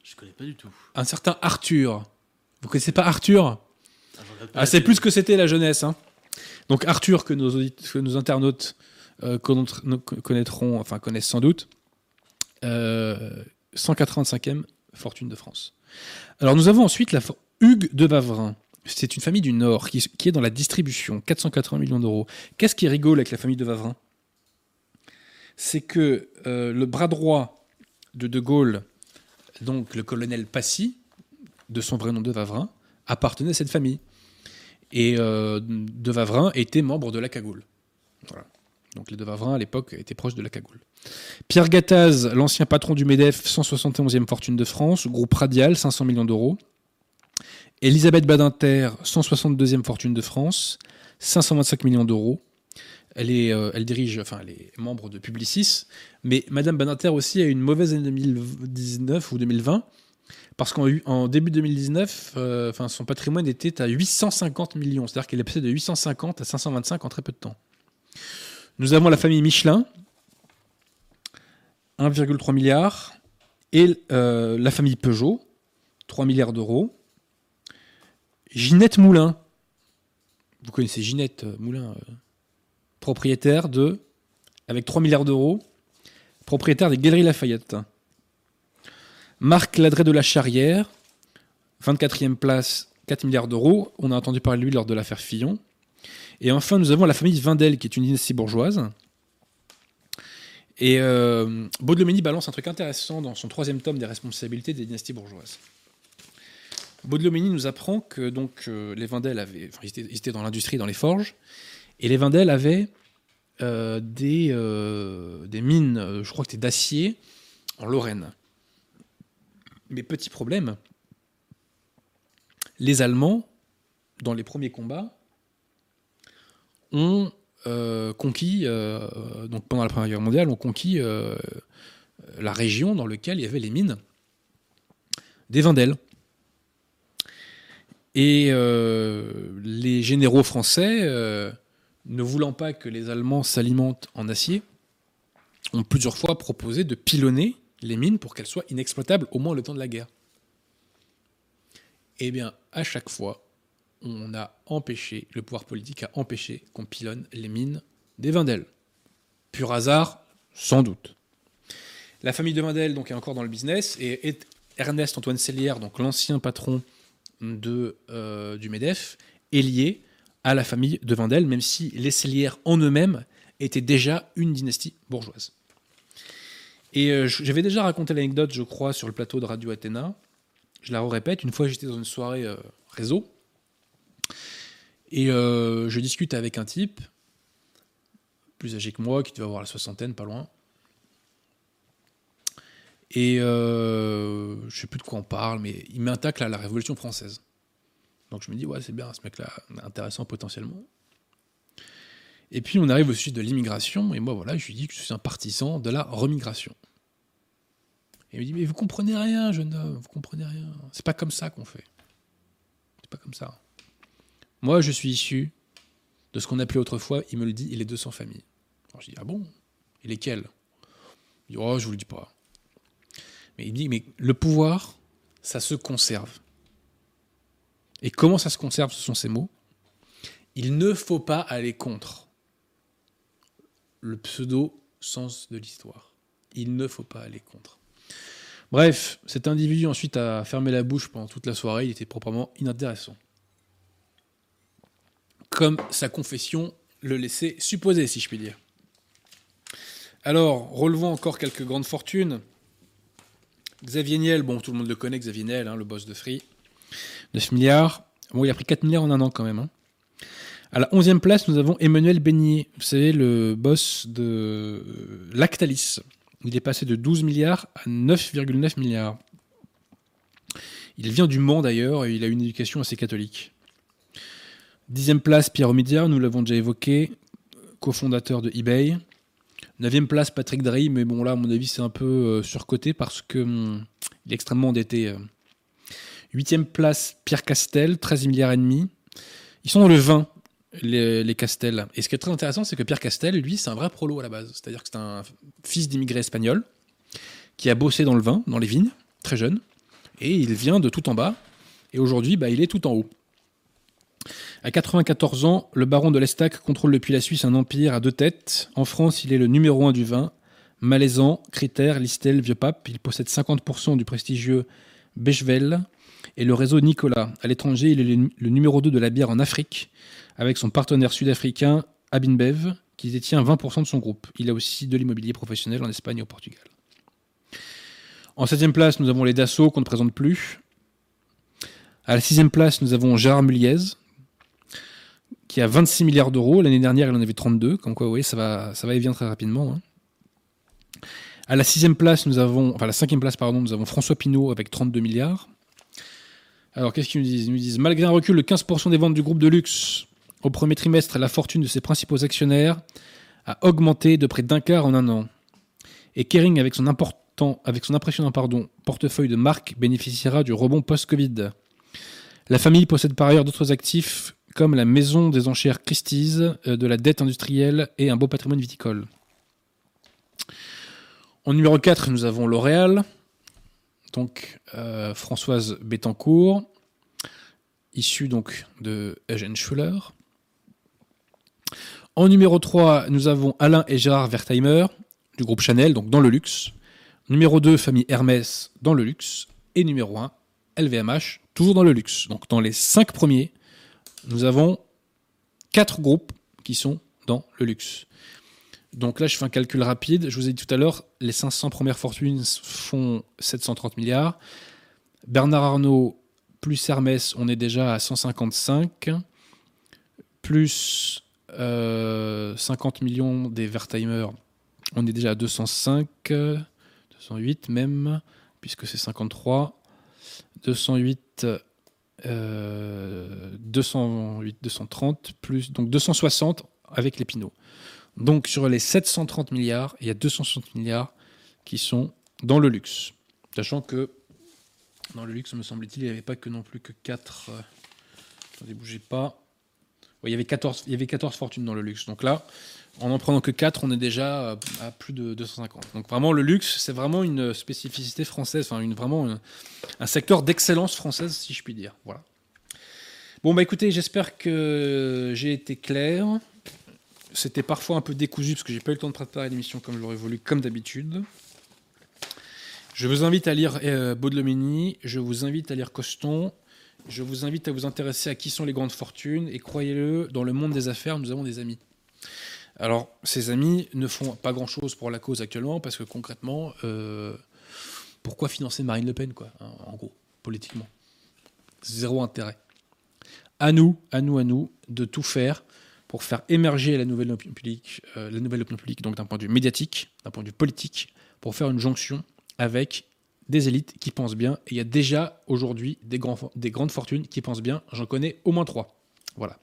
Je connais pas du tout. Un certain Arthur. Vous connaissez pas Arthur? Ah, Ah, c'est plus que c'était la jeunesse. hein. Donc Arthur, que nos, audit- que nos internautes euh, connaîtront, enfin connaissent sans doute, euh, 185e fortune de France. Alors nous avons ensuite la Hugues de Bavrin. C'est une famille du Nord qui, qui est dans la distribution, 480 millions d'euros. Qu'est-ce qui rigole avec la famille de Bavrin C'est que euh, le bras droit de De Gaulle, donc le colonel Passy, de son vrai nom de Vavrin, appartenait à cette famille. Et euh, De Vavrin était membre de la Cagoule. Donc les De Vavrin, à l'époque, étaient proches de la Cagoule. Pierre Gattaz, l'ancien patron du MEDEF, 171e fortune de France, groupe Radial, 500 millions d'euros. Elisabeth Badinter, 162e fortune de France, 525 millions d'euros. Elle, est, euh, dirige, enfin, elle est membre de Publicis. Mais Madame Badinter aussi a eu une mauvaise année 2019 ou 2020 parce qu'en en début 2019, euh, son patrimoine était à 850 millions. C'est-à-dire qu'elle est passée de 850 à 525 en très peu de temps. Nous avons la famille Michelin, 1,3 milliard. Et euh, la famille Peugeot, 3 milliards d'euros. Ginette Moulin. Vous connaissez Ginette Moulin, propriétaire de, avec 3 milliards d'euros, propriétaire des Galeries Lafayette. Marc Ladré de la Charrière, 24e place, 4 milliards d'euros. On a entendu parler de lui lors de l'affaire Fillon. Et enfin, nous avons la famille Vindel, qui est une dynastie bourgeoise. Et euh, balance un truc intéressant dans son troisième tome des responsabilités des dynasties bourgeoises. Baudelomini nous apprend que donc, euh, les Vindel avaient, ils étaient dans l'industrie, dans les forges, et les Vindel avaient euh, des, euh, des mines, euh, je crois que c'était d'acier, en Lorraine. Mais petit problème, les Allemands, dans les premiers combats, ont conquis, donc pendant la Première Guerre mondiale, ont conquis la région dans laquelle il y avait les mines des Vindel. Et les généraux français, ne voulant pas que les Allemands s'alimentent en acier, ont plusieurs fois proposé de pilonner les mines pour qu'elles soient inexploitables au moins le temps de la guerre. Eh bien, à chaque fois, on a empêché, le pouvoir politique a empêché qu'on pilonne les mines des Vindel. Pur hasard, sans doute. La famille de Vindel donc, est encore dans le business et est- Ernest Antoine Sellière, donc l'ancien patron de, euh, du MEDEF, est lié à la famille de Vindel, même si les Sellières en eux-mêmes étaient déjà une dynastie bourgeoise. Et euh, j'avais déjà raconté l'anecdote, je crois, sur le plateau de Radio Athéna. Je la répète, une fois j'étais dans une soirée euh, réseau, et euh, je discute avec un type, plus âgé que moi, qui devait avoir la soixantaine, pas loin. Et je sais plus de quoi on parle, mais il m'attaque là la Révolution française. Donc je me dis, ouais, c'est bien, ce mec-là, intéressant potentiellement. Et puis on arrive au sujet de l'immigration, et moi voilà, je lui dis que je suis un partisan de la remigration. Et il me dit, mais vous comprenez rien, jeune homme, vous comprenez rien. C'est pas comme ça qu'on fait. C'est pas comme ça. Moi, je suis issu de ce qu'on appelait autrefois, il me le dit, il est 200 familles. Alors je dis, ah bon? Et lesquelles Il dit, oh, je vous le dis pas. Mais il dit, mais le pouvoir, ça se conserve. Et comment ça se conserve, ce sont ces mots? Il ne faut pas aller contre le pseudo-sens de l'histoire. Il ne faut pas aller contre. Bref, cet individu ensuite a fermé la bouche pendant toute la soirée, il était proprement inintéressant. Comme sa confession le laissait supposer, si je puis dire. Alors, relevons encore quelques grandes fortunes. Xavier Niel, bon, tout le monde le connaît, Xavier Niel, hein, le boss de Free. 9 milliards. Bon, il a pris 4 milliards en un an quand même. hein. À la 11e place, nous avons Emmanuel Beignet. Vous savez, le boss de euh, Lactalis. Il est passé de 12 milliards à 9,9 milliards. Il vient du Mans d'ailleurs et il a une éducation assez catholique. Dixième place, Pierre Omidia, nous l'avons déjà évoqué, cofondateur de eBay. Neuvième place, Patrick Drahi, mais bon là, à mon avis, c'est un peu euh, surcoté parce que hum, est extrêmement endetté. euh. Huitième place, Pierre Castel, 13 milliards et demi. Ils sont dans le 20, les, les Castel. Et ce qui est très intéressant, c'est que Pierre Castel, lui, c'est un vrai prolo à la base. C'est-à-dire que c'est un fils d'immigrés espagnols qui a bossé dans le vin, dans les vignes, très jeune. Et il vient de tout en bas. Et aujourd'hui, bah, il est tout en haut. À 94 ans, le baron de l'Estac contrôle depuis la Suisse un empire à deux têtes. En France, il est le numéro un du vin. Malaisan, Critère, Listel, Vieux Pape. Il possède 50% du prestigieux Bechevel et le réseau Nicolas. À l'étranger, il est le numéro 2 de la bière en Afrique, avec son partenaire sud-africain Abinbev, qui détient 20% de son groupe. Il a aussi de l'immobilier professionnel en Espagne et au Portugal. En septième place, nous avons les Dassault qu'on ne présente plus. À la sixième place, nous avons Gérard Muliez, qui a 26 milliards d'euros. L'année dernière, il en avait 32. Comme quoi, oui, ça va, ça va et vient très rapidement. Hein. À la sixième place, nous avons, enfin la cinquième place, pardon, nous avons François Pinault avec 32 milliards. Alors, qu'est-ce qu'ils nous disent? Ils nous disent malgré un recul de 15% des ventes du groupe de luxe au premier trimestre, la fortune de ses principaux actionnaires a augmenté de près d'un quart en un an. Et Kering, avec son, important, avec son impressionnant pardon, portefeuille de marque, bénéficiera du rebond post-Covid. La famille possède par ailleurs d'autres actifs comme la maison des enchères Christie's, euh, de la dette industrielle et un beau patrimoine viticole. En numéro 4, nous avons L'Oréal, donc euh, Françoise Bettencourt, issue donc de Eugène Schuller. En numéro 3, nous avons Alain et Gérard Wertheimer, du groupe Chanel, donc dans le luxe. Numéro 2, famille Hermès, dans le luxe. Et numéro 1, LVMH, toujours dans le luxe. Donc dans les 5 premiers, nous avons 4 groupes qui sont dans le luxe. Donc là, je fais un calcul rapide. Je vous ai dit tout à l'heure, les 500 premières fortunes font 730 milliards. Bernard Arnault plus Hermès, on est déjà à 155. Plus 50 euh, millions des Wertheimer, on est déjà à 205, 208 même, puisque c'est 53. 208, 208, 230, plus donc 260 avec les Pinots. Donc sur les 730 milliards, il y a 260 milliards qui sont dans le luxe. Sachant que dans le luxe, me semble-t-il, il n'y avait pas que non plus que 4. Euh, bougez pas. il, y avait 14, il y avait 14 fortunes dans le luxe. Donc là, en n'en prenant que 4, on est déjà à plus de 250. Donc vraiment, le luxe, c'est vraiment une spécificité française, enfin une, vraiment un secteur d'excellence française, si je puis dire. Voilà. Bon, bah écoutez, j'espère que j'ai été clair. C'était parfois un peu décousu parce que j'ai pas eu le temps de préparer l'émission comme je voulu, comme d'habitude. Je vous invite à lire euh, je vous invite à lire Coston, je vous invite à vous intéresser à qui sont les grandes fortunes, et croyez-le, dans le monde des affaires, nous avons des amis. Alors, ces amis ne font pas grand-chose pour la cause actuellement, parce que concrètement, euh, pourquoi financer Marine Le Pen, quoi, hein, en gros, politiquement? Zéro intérêt. À nous, à nous, à nous, de tout faire pour faire émerger la nouvelle opinion publique, euh, la nouvelle opinion publique, donc d'un point de vue médiatique, d'un point de vue politique, pour faire une jonction avec des élites qui pensent bien. Et il y a déjà aujourd'hui des, des grandes fortunes qui pensent bien. J'en connais au moins trois. Voilà.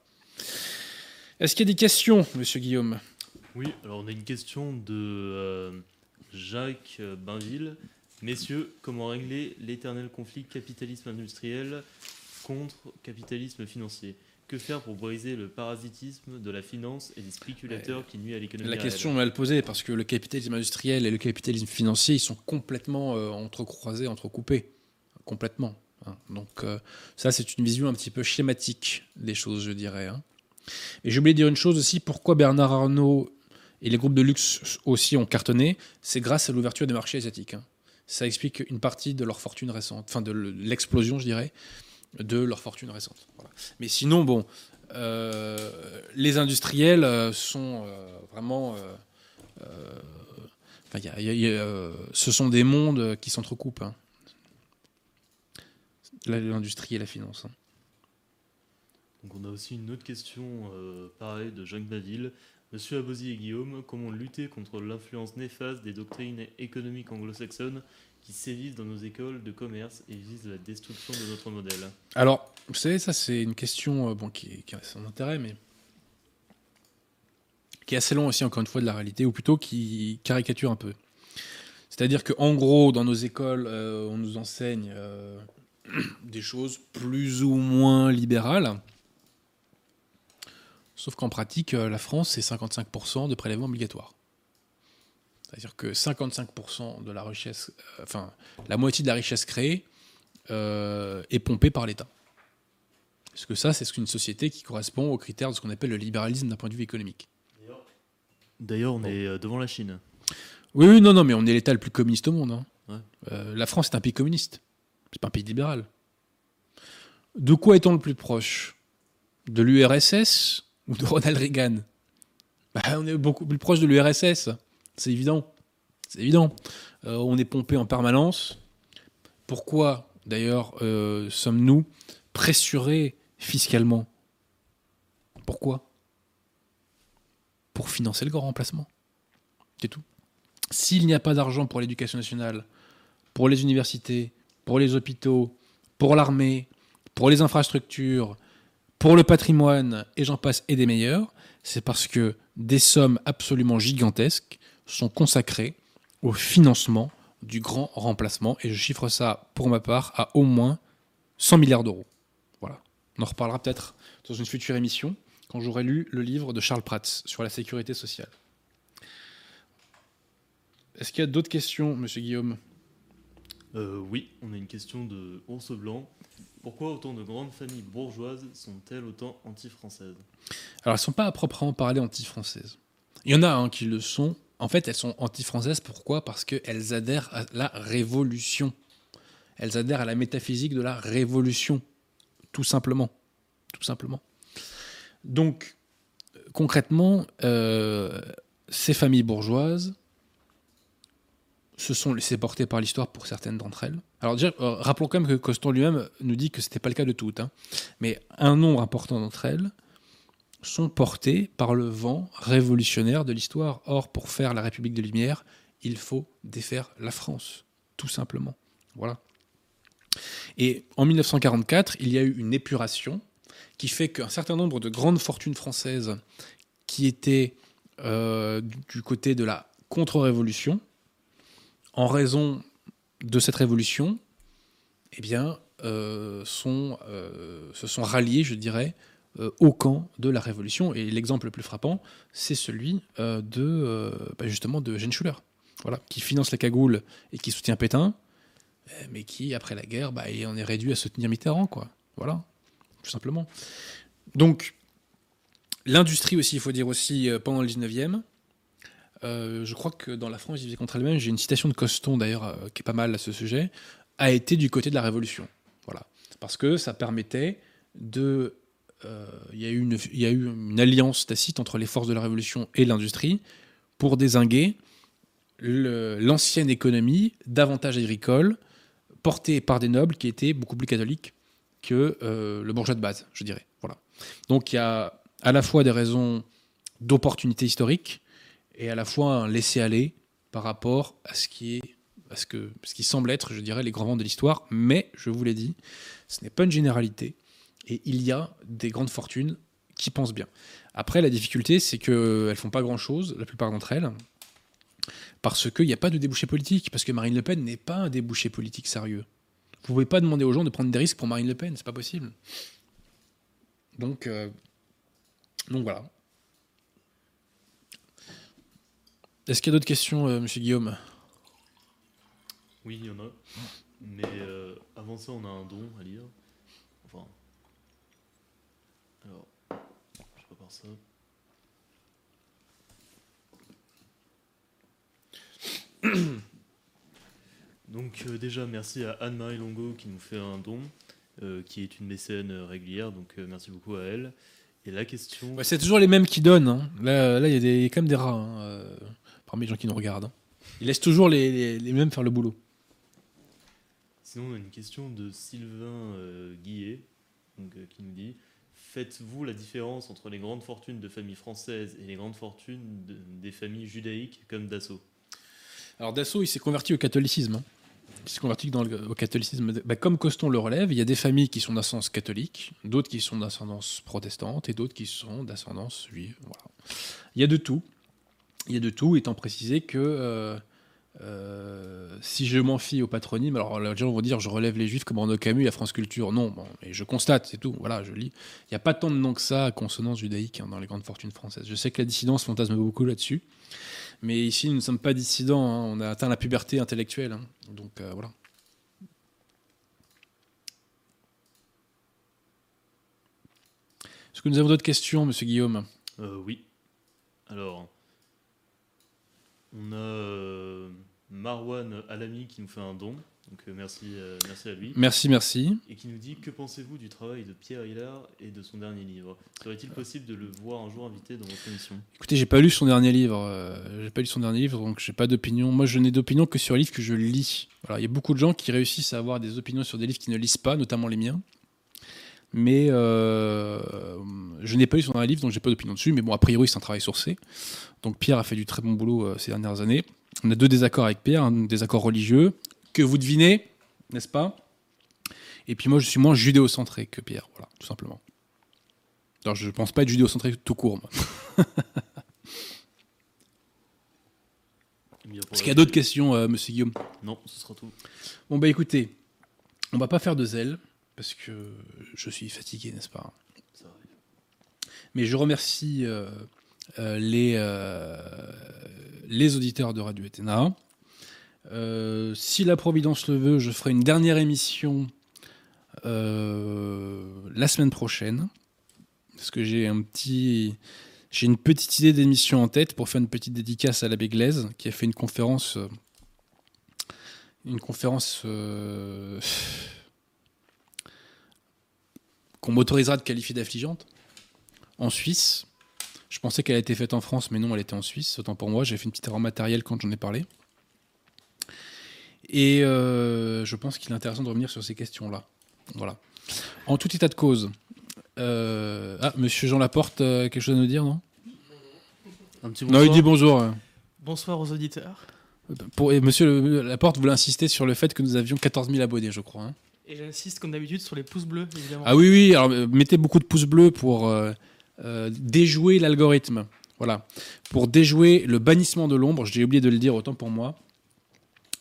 Est-ce qu'il y a des questions, monsieur Guillaume? Oui, alors on a une question de euh, Jacques Bainville. Messieurs, comment régler l'éternel conflit capitalisme industriel contre capitalisme financier? Que faire pour briser le parasitisme de la finance et des spéculateurs qui nuisent à l'économie La question est mal posée parce que le capitalisme industriel et le capitalisme financier, ils sont complètement euh, entrecroisés, entrecoupés. Complètement. Hein. Donc euh, ça, c'est une vision un petit peu schématique des choses, je dirais. Hein. Et j'ai oublié de dire une chose aussi, pourquoi Bernard Arnault et les groupes de luxe aussi ont cartonné, c'est grâce à l'ouverture des marchés asiatiques. Hein. Ça explique une partie de leur fortune récente, enfin de l'explosion, je dirais, de leur fortune récente. Mais sinon, bon, euh, les industriels euh, sont euh, vraiment. ce sont des mondes qui s'entrecoupent. Hein. L'industrie et la finance. Hein. Donc on a aussi une autre question, pareil, de Jacques Baville. Monsieur Abosi et Guillaume, comment lutter contre l'influence néfaste des doctrines économiques anglo-saxonnes qui sévissent dans nos écoles de commerce et visent la destruction de notre modèle Alors, vous savez, ça c'est une question euh, bon, qui, a son intérêt, mais qui est assez long aussi, encore une fois, de la réalité, ou plutôt qui caricature un peu. C'est-à-dire qu'en gros, dans nos écoles, euh, on nous enseigne euh, des choses plus ou moins libérales. Sauf qu'en pratique, la France, c'est 55% de prélèvements obligatoires. C'est-à-dire que 55% de la richesse, euh, enfin, la moitié de la richesse créée euh, est pompée par l'État. Parce que ça, c'est une société qui correspond aux critères de ce qu'on appelle le libéralisme d'un point de vue économique. D'ailleurs, on est euh, devant la Chine. Oui, oui, non, non, mais on est l'État le plus communiste au monde. hein. Ouais. Euh, la France est un pays communiste. C'est pas un pays libéral. De quoi est-on le plus proche? De l'URSS ou de Ronald Reagan? Bah, On est beaucoup plus proche de l'URSS. C'est évident. C'est évident. Euh, on est pompé en permanence. Pourquoi, d'ailleurs, euh, sommes-nous pressurés fiscalement? Pourquoi? Pour financer le grand remplacement. C'est tout. S'il n'y a pas d'argent pour l'éducation nationale, pour les universités, pour les hôpitaux, pour l'armée, pour les infrastructures, pour le patrimoine, et j'en passe, et des meilleurs, c'est parce que des sommes absolument gigantesques sont consacrées au financement du grand remplacement. Et je chiffre ça, pour ma part, à au moins 100 milliards d'euros. Voilà. On en reparlera peut-être dans une future émission, quand j'aurai lu le livre de Charles Prats sur la sécurité sociale. Est-ce qu'il y a d'autres questions, monsieur Guillaume? Euh, oui, on a une question de Ours Blanc. Pourquoi autant de grandes familles bourgeoises sont-elles autant anti-françaises? Alors, elles ne sont pas à proprement parler anti-françaises. Il y en a hein, qui le sont. En fait, elles sont anti-françaises. Pourquoi? Parce qu'elles adhèrent à la révolution. Elles adhèrent à la métaphysique de la révolution. Tout simplement. Tout simplement. Donc, concrètement, euh, ces familles bourgeoises se sont laissées porter par l'histoire pour certaines d'entre elles. Alors déjà, euh, rappelons quand même que Coston lui-même nous dit que ce n'était pas le cas de toutes. hein. Mais un nombre important d'entre elles sont portés par le vent révolutionnaire de l'histoire. Or, pour faire la République des Lumières, il faut défaire la France, tout simplement. Voilà. Et en 1944, il y a eu une épuration qui fait qu'un certain nombre de grandes fortunes françaises qui étaient euh, du côté de la contre-révolution, en raison de cette révolution, eh bien, euh, euh, se sont ralliés, je dirais, au camp de la Révolution. Et l'exemple le plus frappant, c'est celui euh, de, euh, bah, justement de Jean Schuller, voilà, qui finance la cagoule et qui soutient Pétain, euh, mais qui, après la guerre, bah, en est réduit à soutenir Mitterrand. Quoi. Voilà, tout simplement. Donc, l'industrie aussi, il faut dire aussi, euh, pendant le 19e, euh, je crois que dans la France divisée contre elle-même, j'ai une citation de Coston d'ailleurs euh, qui est pas mal à ce sujet, a été du côté de la Révolution. Voilà. Parce que ça permettait de. Euh, Il y, a eu une- alliance tacite entre les forces de la Révolution et l'industrie pour désinguer l'ancienne économie davantage agricole portée par des nobles qui étaient beaucoup plus catholiques que euh, le bourgeois de base, je dirais. Voilà. Donc il y a à la fois des raisons d'opportunité historique et à la fois un laisser-aller par rapport à ce qui est que, ce qui semble être, je dirais, les grands vents de l'histoire. Mais, je vous l'ai dit, ce n'est pas une généralité. Et il y a des grandes fortunes qui pensent bien. Après, la difficulté, c'est qu'elles ne font pas grand-chose, la plupart d'entre elles, parce qu'il n'y a pas de débouché politique, parce que Marine Le Pen n'est pas un débouché politique sérieux. Vous ne pouvez pas demander aux gens de prendre des risques pour Marine Le Pen, c'est pas possible. Donc, euh, donc voilà. Est-ce qu'il y a d'autres questions, euh, monsieur Guillaume? Oui, il y en a. Mais euh, avant ça, on a un don à lire. Enfin. Alors, je prépare ça. Donc euh, déjà merci à Anne-Marie Longo qui nous fait un don, euh, qui est une mécène euh, régulière, donc euh, merci beaucoup à elle. Et la question... Ouais, C'est toujours les mêmes qui donnent. hein. Là, là, il y a y quand même des rats hein, parmi les gens qui nous regardent. hein. Ils laissent toujours les, les- les mêmes faire le boulot. Sinon, on a une question de Sylvain Guillet, donc, qui nous dit Faites-vous la différence entre les grandes fortunes de familles françaises et les grandes fortunes de- des familles judaïques comme Dassault? Alors Dassault, il s'est converti au catholicisme. hein. Il s'est converti au catholicisme. Bah, comme Coston le relève, il y a des familles qui sont d'ascendance catholique, d'autres qui sont d'ascendance protestante et d'autres qui sont d'ascendance juive. Voilà. Il y a de tout. Il y a de tout, étant précisé que euh, euh, si je m'en fie au patronyme, alors les gens vont dire je relève les juifs comme Renaud Camus à France Culture. Non, bon, mais je constate, c'est tout. Voilà, je lis. Il n'y a pas tant de noms que ça à consonance judaïque hein, dans les grandes fortunes françaises. Je sais que la dissidence fantasme beaucoup là-dessus. Mais ici, nous ne sommes pas dissidents, hein. on a atteint la puberté intellectuelle. hein. Donc euh, voilà. Est-ce que nous avons d'autres questions, monsieur Guillaume? Euh, oui. Alors, on a euh, Marwan Alami qui nous fait un don. Donc euh, merci, euh, merci à lui. Merci, merci. Et qui nous dit Que pensez-vous du travail de Pierre Hillard et de son dernier livre? Serait-il possible de le voir un jour invité dans votre émission? Écoutez, j'ai pas lu son dernier livre. j'ai pas lu son dernier livre, donc j'ai pas d'opinion. Moi, je n'ai d'opinion que sur les livres que je lis. Voilà, il y a beaucoup de gens qui réussissent à avoir des opinions sur des livres qu'ils ne lisent pas, notamment les miens. Mais euh, je n'ai pas lu son dernier livre, donc j'ai pas d'opinion dessus. Mais bon, a priori, c'est un travail sourcé. Donc Pierre a fait du très bon boulot euh, ces dernières années. On a deux désaccords avec Pierre, un désaccord religieux que vous devinez, n'est-ce pas? Et puis moi, je suis moins judéocentré que Pierre, voilà, tout simplement. Alors, je pense pas être judéocentré tout court, moi. Est-ce qu'il y a d'autres questions, euh, monsieur Guillaume? Non, ce sera tout. Bon, bah écoutez, on va pas faire de zèle, parce que je suis fatigué, n'est-ce pas? Ça arrive. Mais je remercie euh, les, euh, les auditeurs de Radio Ethéna. Euh, si la Providence le veut, je ferai une dernière émission euh, la semaine prochaine. Parce que j'ai une petite idée d'émission en tête pour faire une petite dédicace à l'abbé Glaise, qui a fait une conférence. euh, euh, qu'on m'autorisera de qualifier d'affligeante en Suisse. Je pensais qu'elle a été faite en France, mais non, elle était en Suisse. Autant pour moi, j'ai fait une petite erreur matérielle quand j'en ai parlé. Et euh, je pense qu'il est intéressant de revenir sur ces questions-là. Voilà. En tout état de cause. euh, Ah, monsieur Jean Laporte, euh, quelque chose à nous dire, non? Un petit Non, il dit bonjour. Bonsoir aux auditeurs. Pour, et monsieur le- Laporte voulait insister sur le fait que nous avions 14 000 abonnés, je crois. hein. Et j'insiste comme d'habitude sur les pouces bleus, évidemment. Ah oui, oui, alors mettez beaucoup de pouces bleus pour déjouer l'algorithme. Voilà. Pour déjouer le bannissement de l'ombre, j'ai oublié de le dire autant pour moi.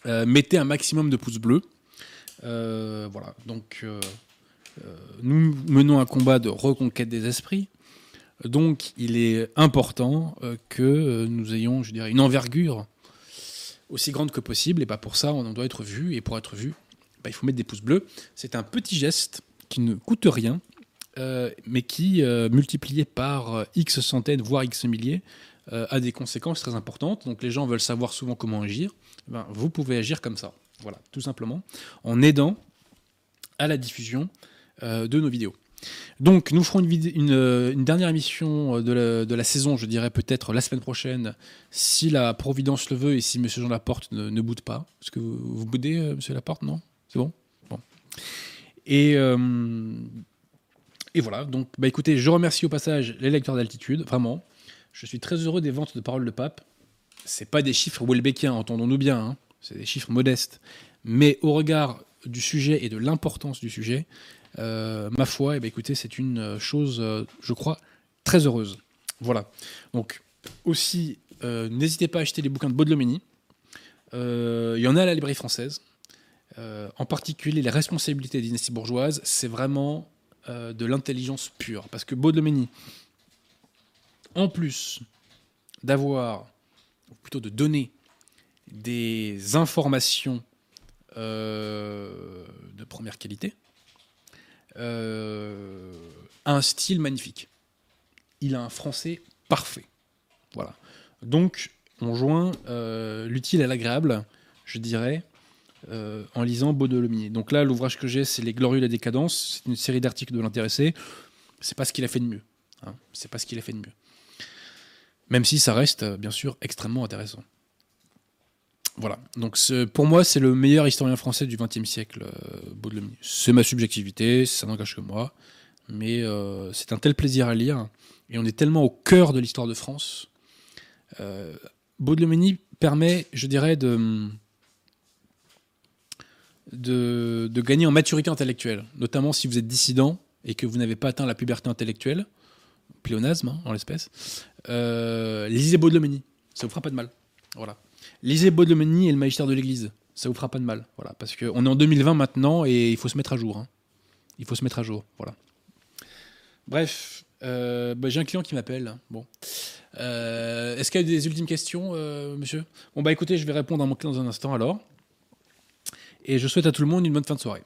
Euh, mettez un maximum de pouces bleus. Euh, voilà. Donc, euh, euh, nous menons un combat de reconquête des esprits. Donc, il est important euh, que euh, nous ayons, je dirais, une envergure aussi grande que possible. Et pas pour ça, on doit être vu. Et pour être vu, bah, il faut mettre des pouces bleus. C'est un petit geste qui ne coûte rien, euh, mais qui, euh, multiplié par euh, X centaines, voire X milliers, a des conséquences très importantes. Donc les gens veulent savoir souvent comment agir. Eh ben, vous pouvez agir comme ça. Voilà, tout simplement, en aidant à la diffusion de nos vidéos. Donc nous ferons une, dernière émission de la, saison, je dirais peut-être la semaine prochaine, si la Providence le veut et si Monsieur Jean Laporte ne, ne boude pas. Est-ce que vous, vous boudez, Monsieur Laporte? Non? C'est bon? Bon. Et, et voilà, donc bah écoutez, je remercie au passage les lecteurs d'altitude, vraiment. Je suis très heureux des ventes de paroles de pape. C'est pas des chiffres Welbeckiens, entendons-nous bien, hein. c'est des chiffres modestes. Mais au regard du sujet et de l'importance du sujet, euh, ma foi, eh ben, écoutez, c'est une euh, chose, euh, je crois, très heureuse. Voilà. Donc, aussi, n'hésitez pas à acheter les bouquins de Baudelomini. Il y en a à la librairie française. En particulier, les responsabilités des dynasties bourgeoises, c'est vraiment euh, de l'intelligence pure. Parce que Baudelomini, en plus d'avoir, ou plutôt de donner des informations euh, de première qualité, euh, a un style magnifique. Il a un français parfait. Voilà. Donc, on joint l'utile à l'agréable, je dirais, euh, en lisant Baudelomini. Donc là, l'ouvrage que j'ai, c'est Les Glorieux et la Décadence. C'est une série d'articles de l'intéressé. C'est pas ce qu'il a fait de mieux. Hein. C'est pas ce qu'il a fait de mieux. Même si ça reste, euh, bien sûr, extrêmement intéressant. Voilà. Donc pour moi, c'est le meilleur historien français du XXe siècle, euh. C'est ma subjectivité, ça n'engage que moi. Mais euh, c'est un tel plaisir à lire. Et on est tellement au cœur de l'histoire de France. Euh, permet, je dirais, de, de, gagner en maturité intellectuelle. Notamment si vous êtes dissident et que vous n'avez pas atteint la puberté intellectuelle, pléonasme hein, en l'espèce. Euh, lisez Baudelomini, ça vous fera pas de mal. Voilà. Lisez Baudelomini et le magistère de l'Église, ça vous fera pas de mal. Voilà, parce qu'on est en 2020 maintenant et il faut se mettre à jour. hein. Il faut se mettre à jour. Voilà. Bref, euh, bah, j'ai un client qui m'appelle. Bon. Euh, Est-ce qu'il y a des ultimes questions, euh, monsieur? Bon, bah écoutez, je vais répondre à mon client dans un instant alors. Et je souhaite à tout le monde une bonne fin de soirée.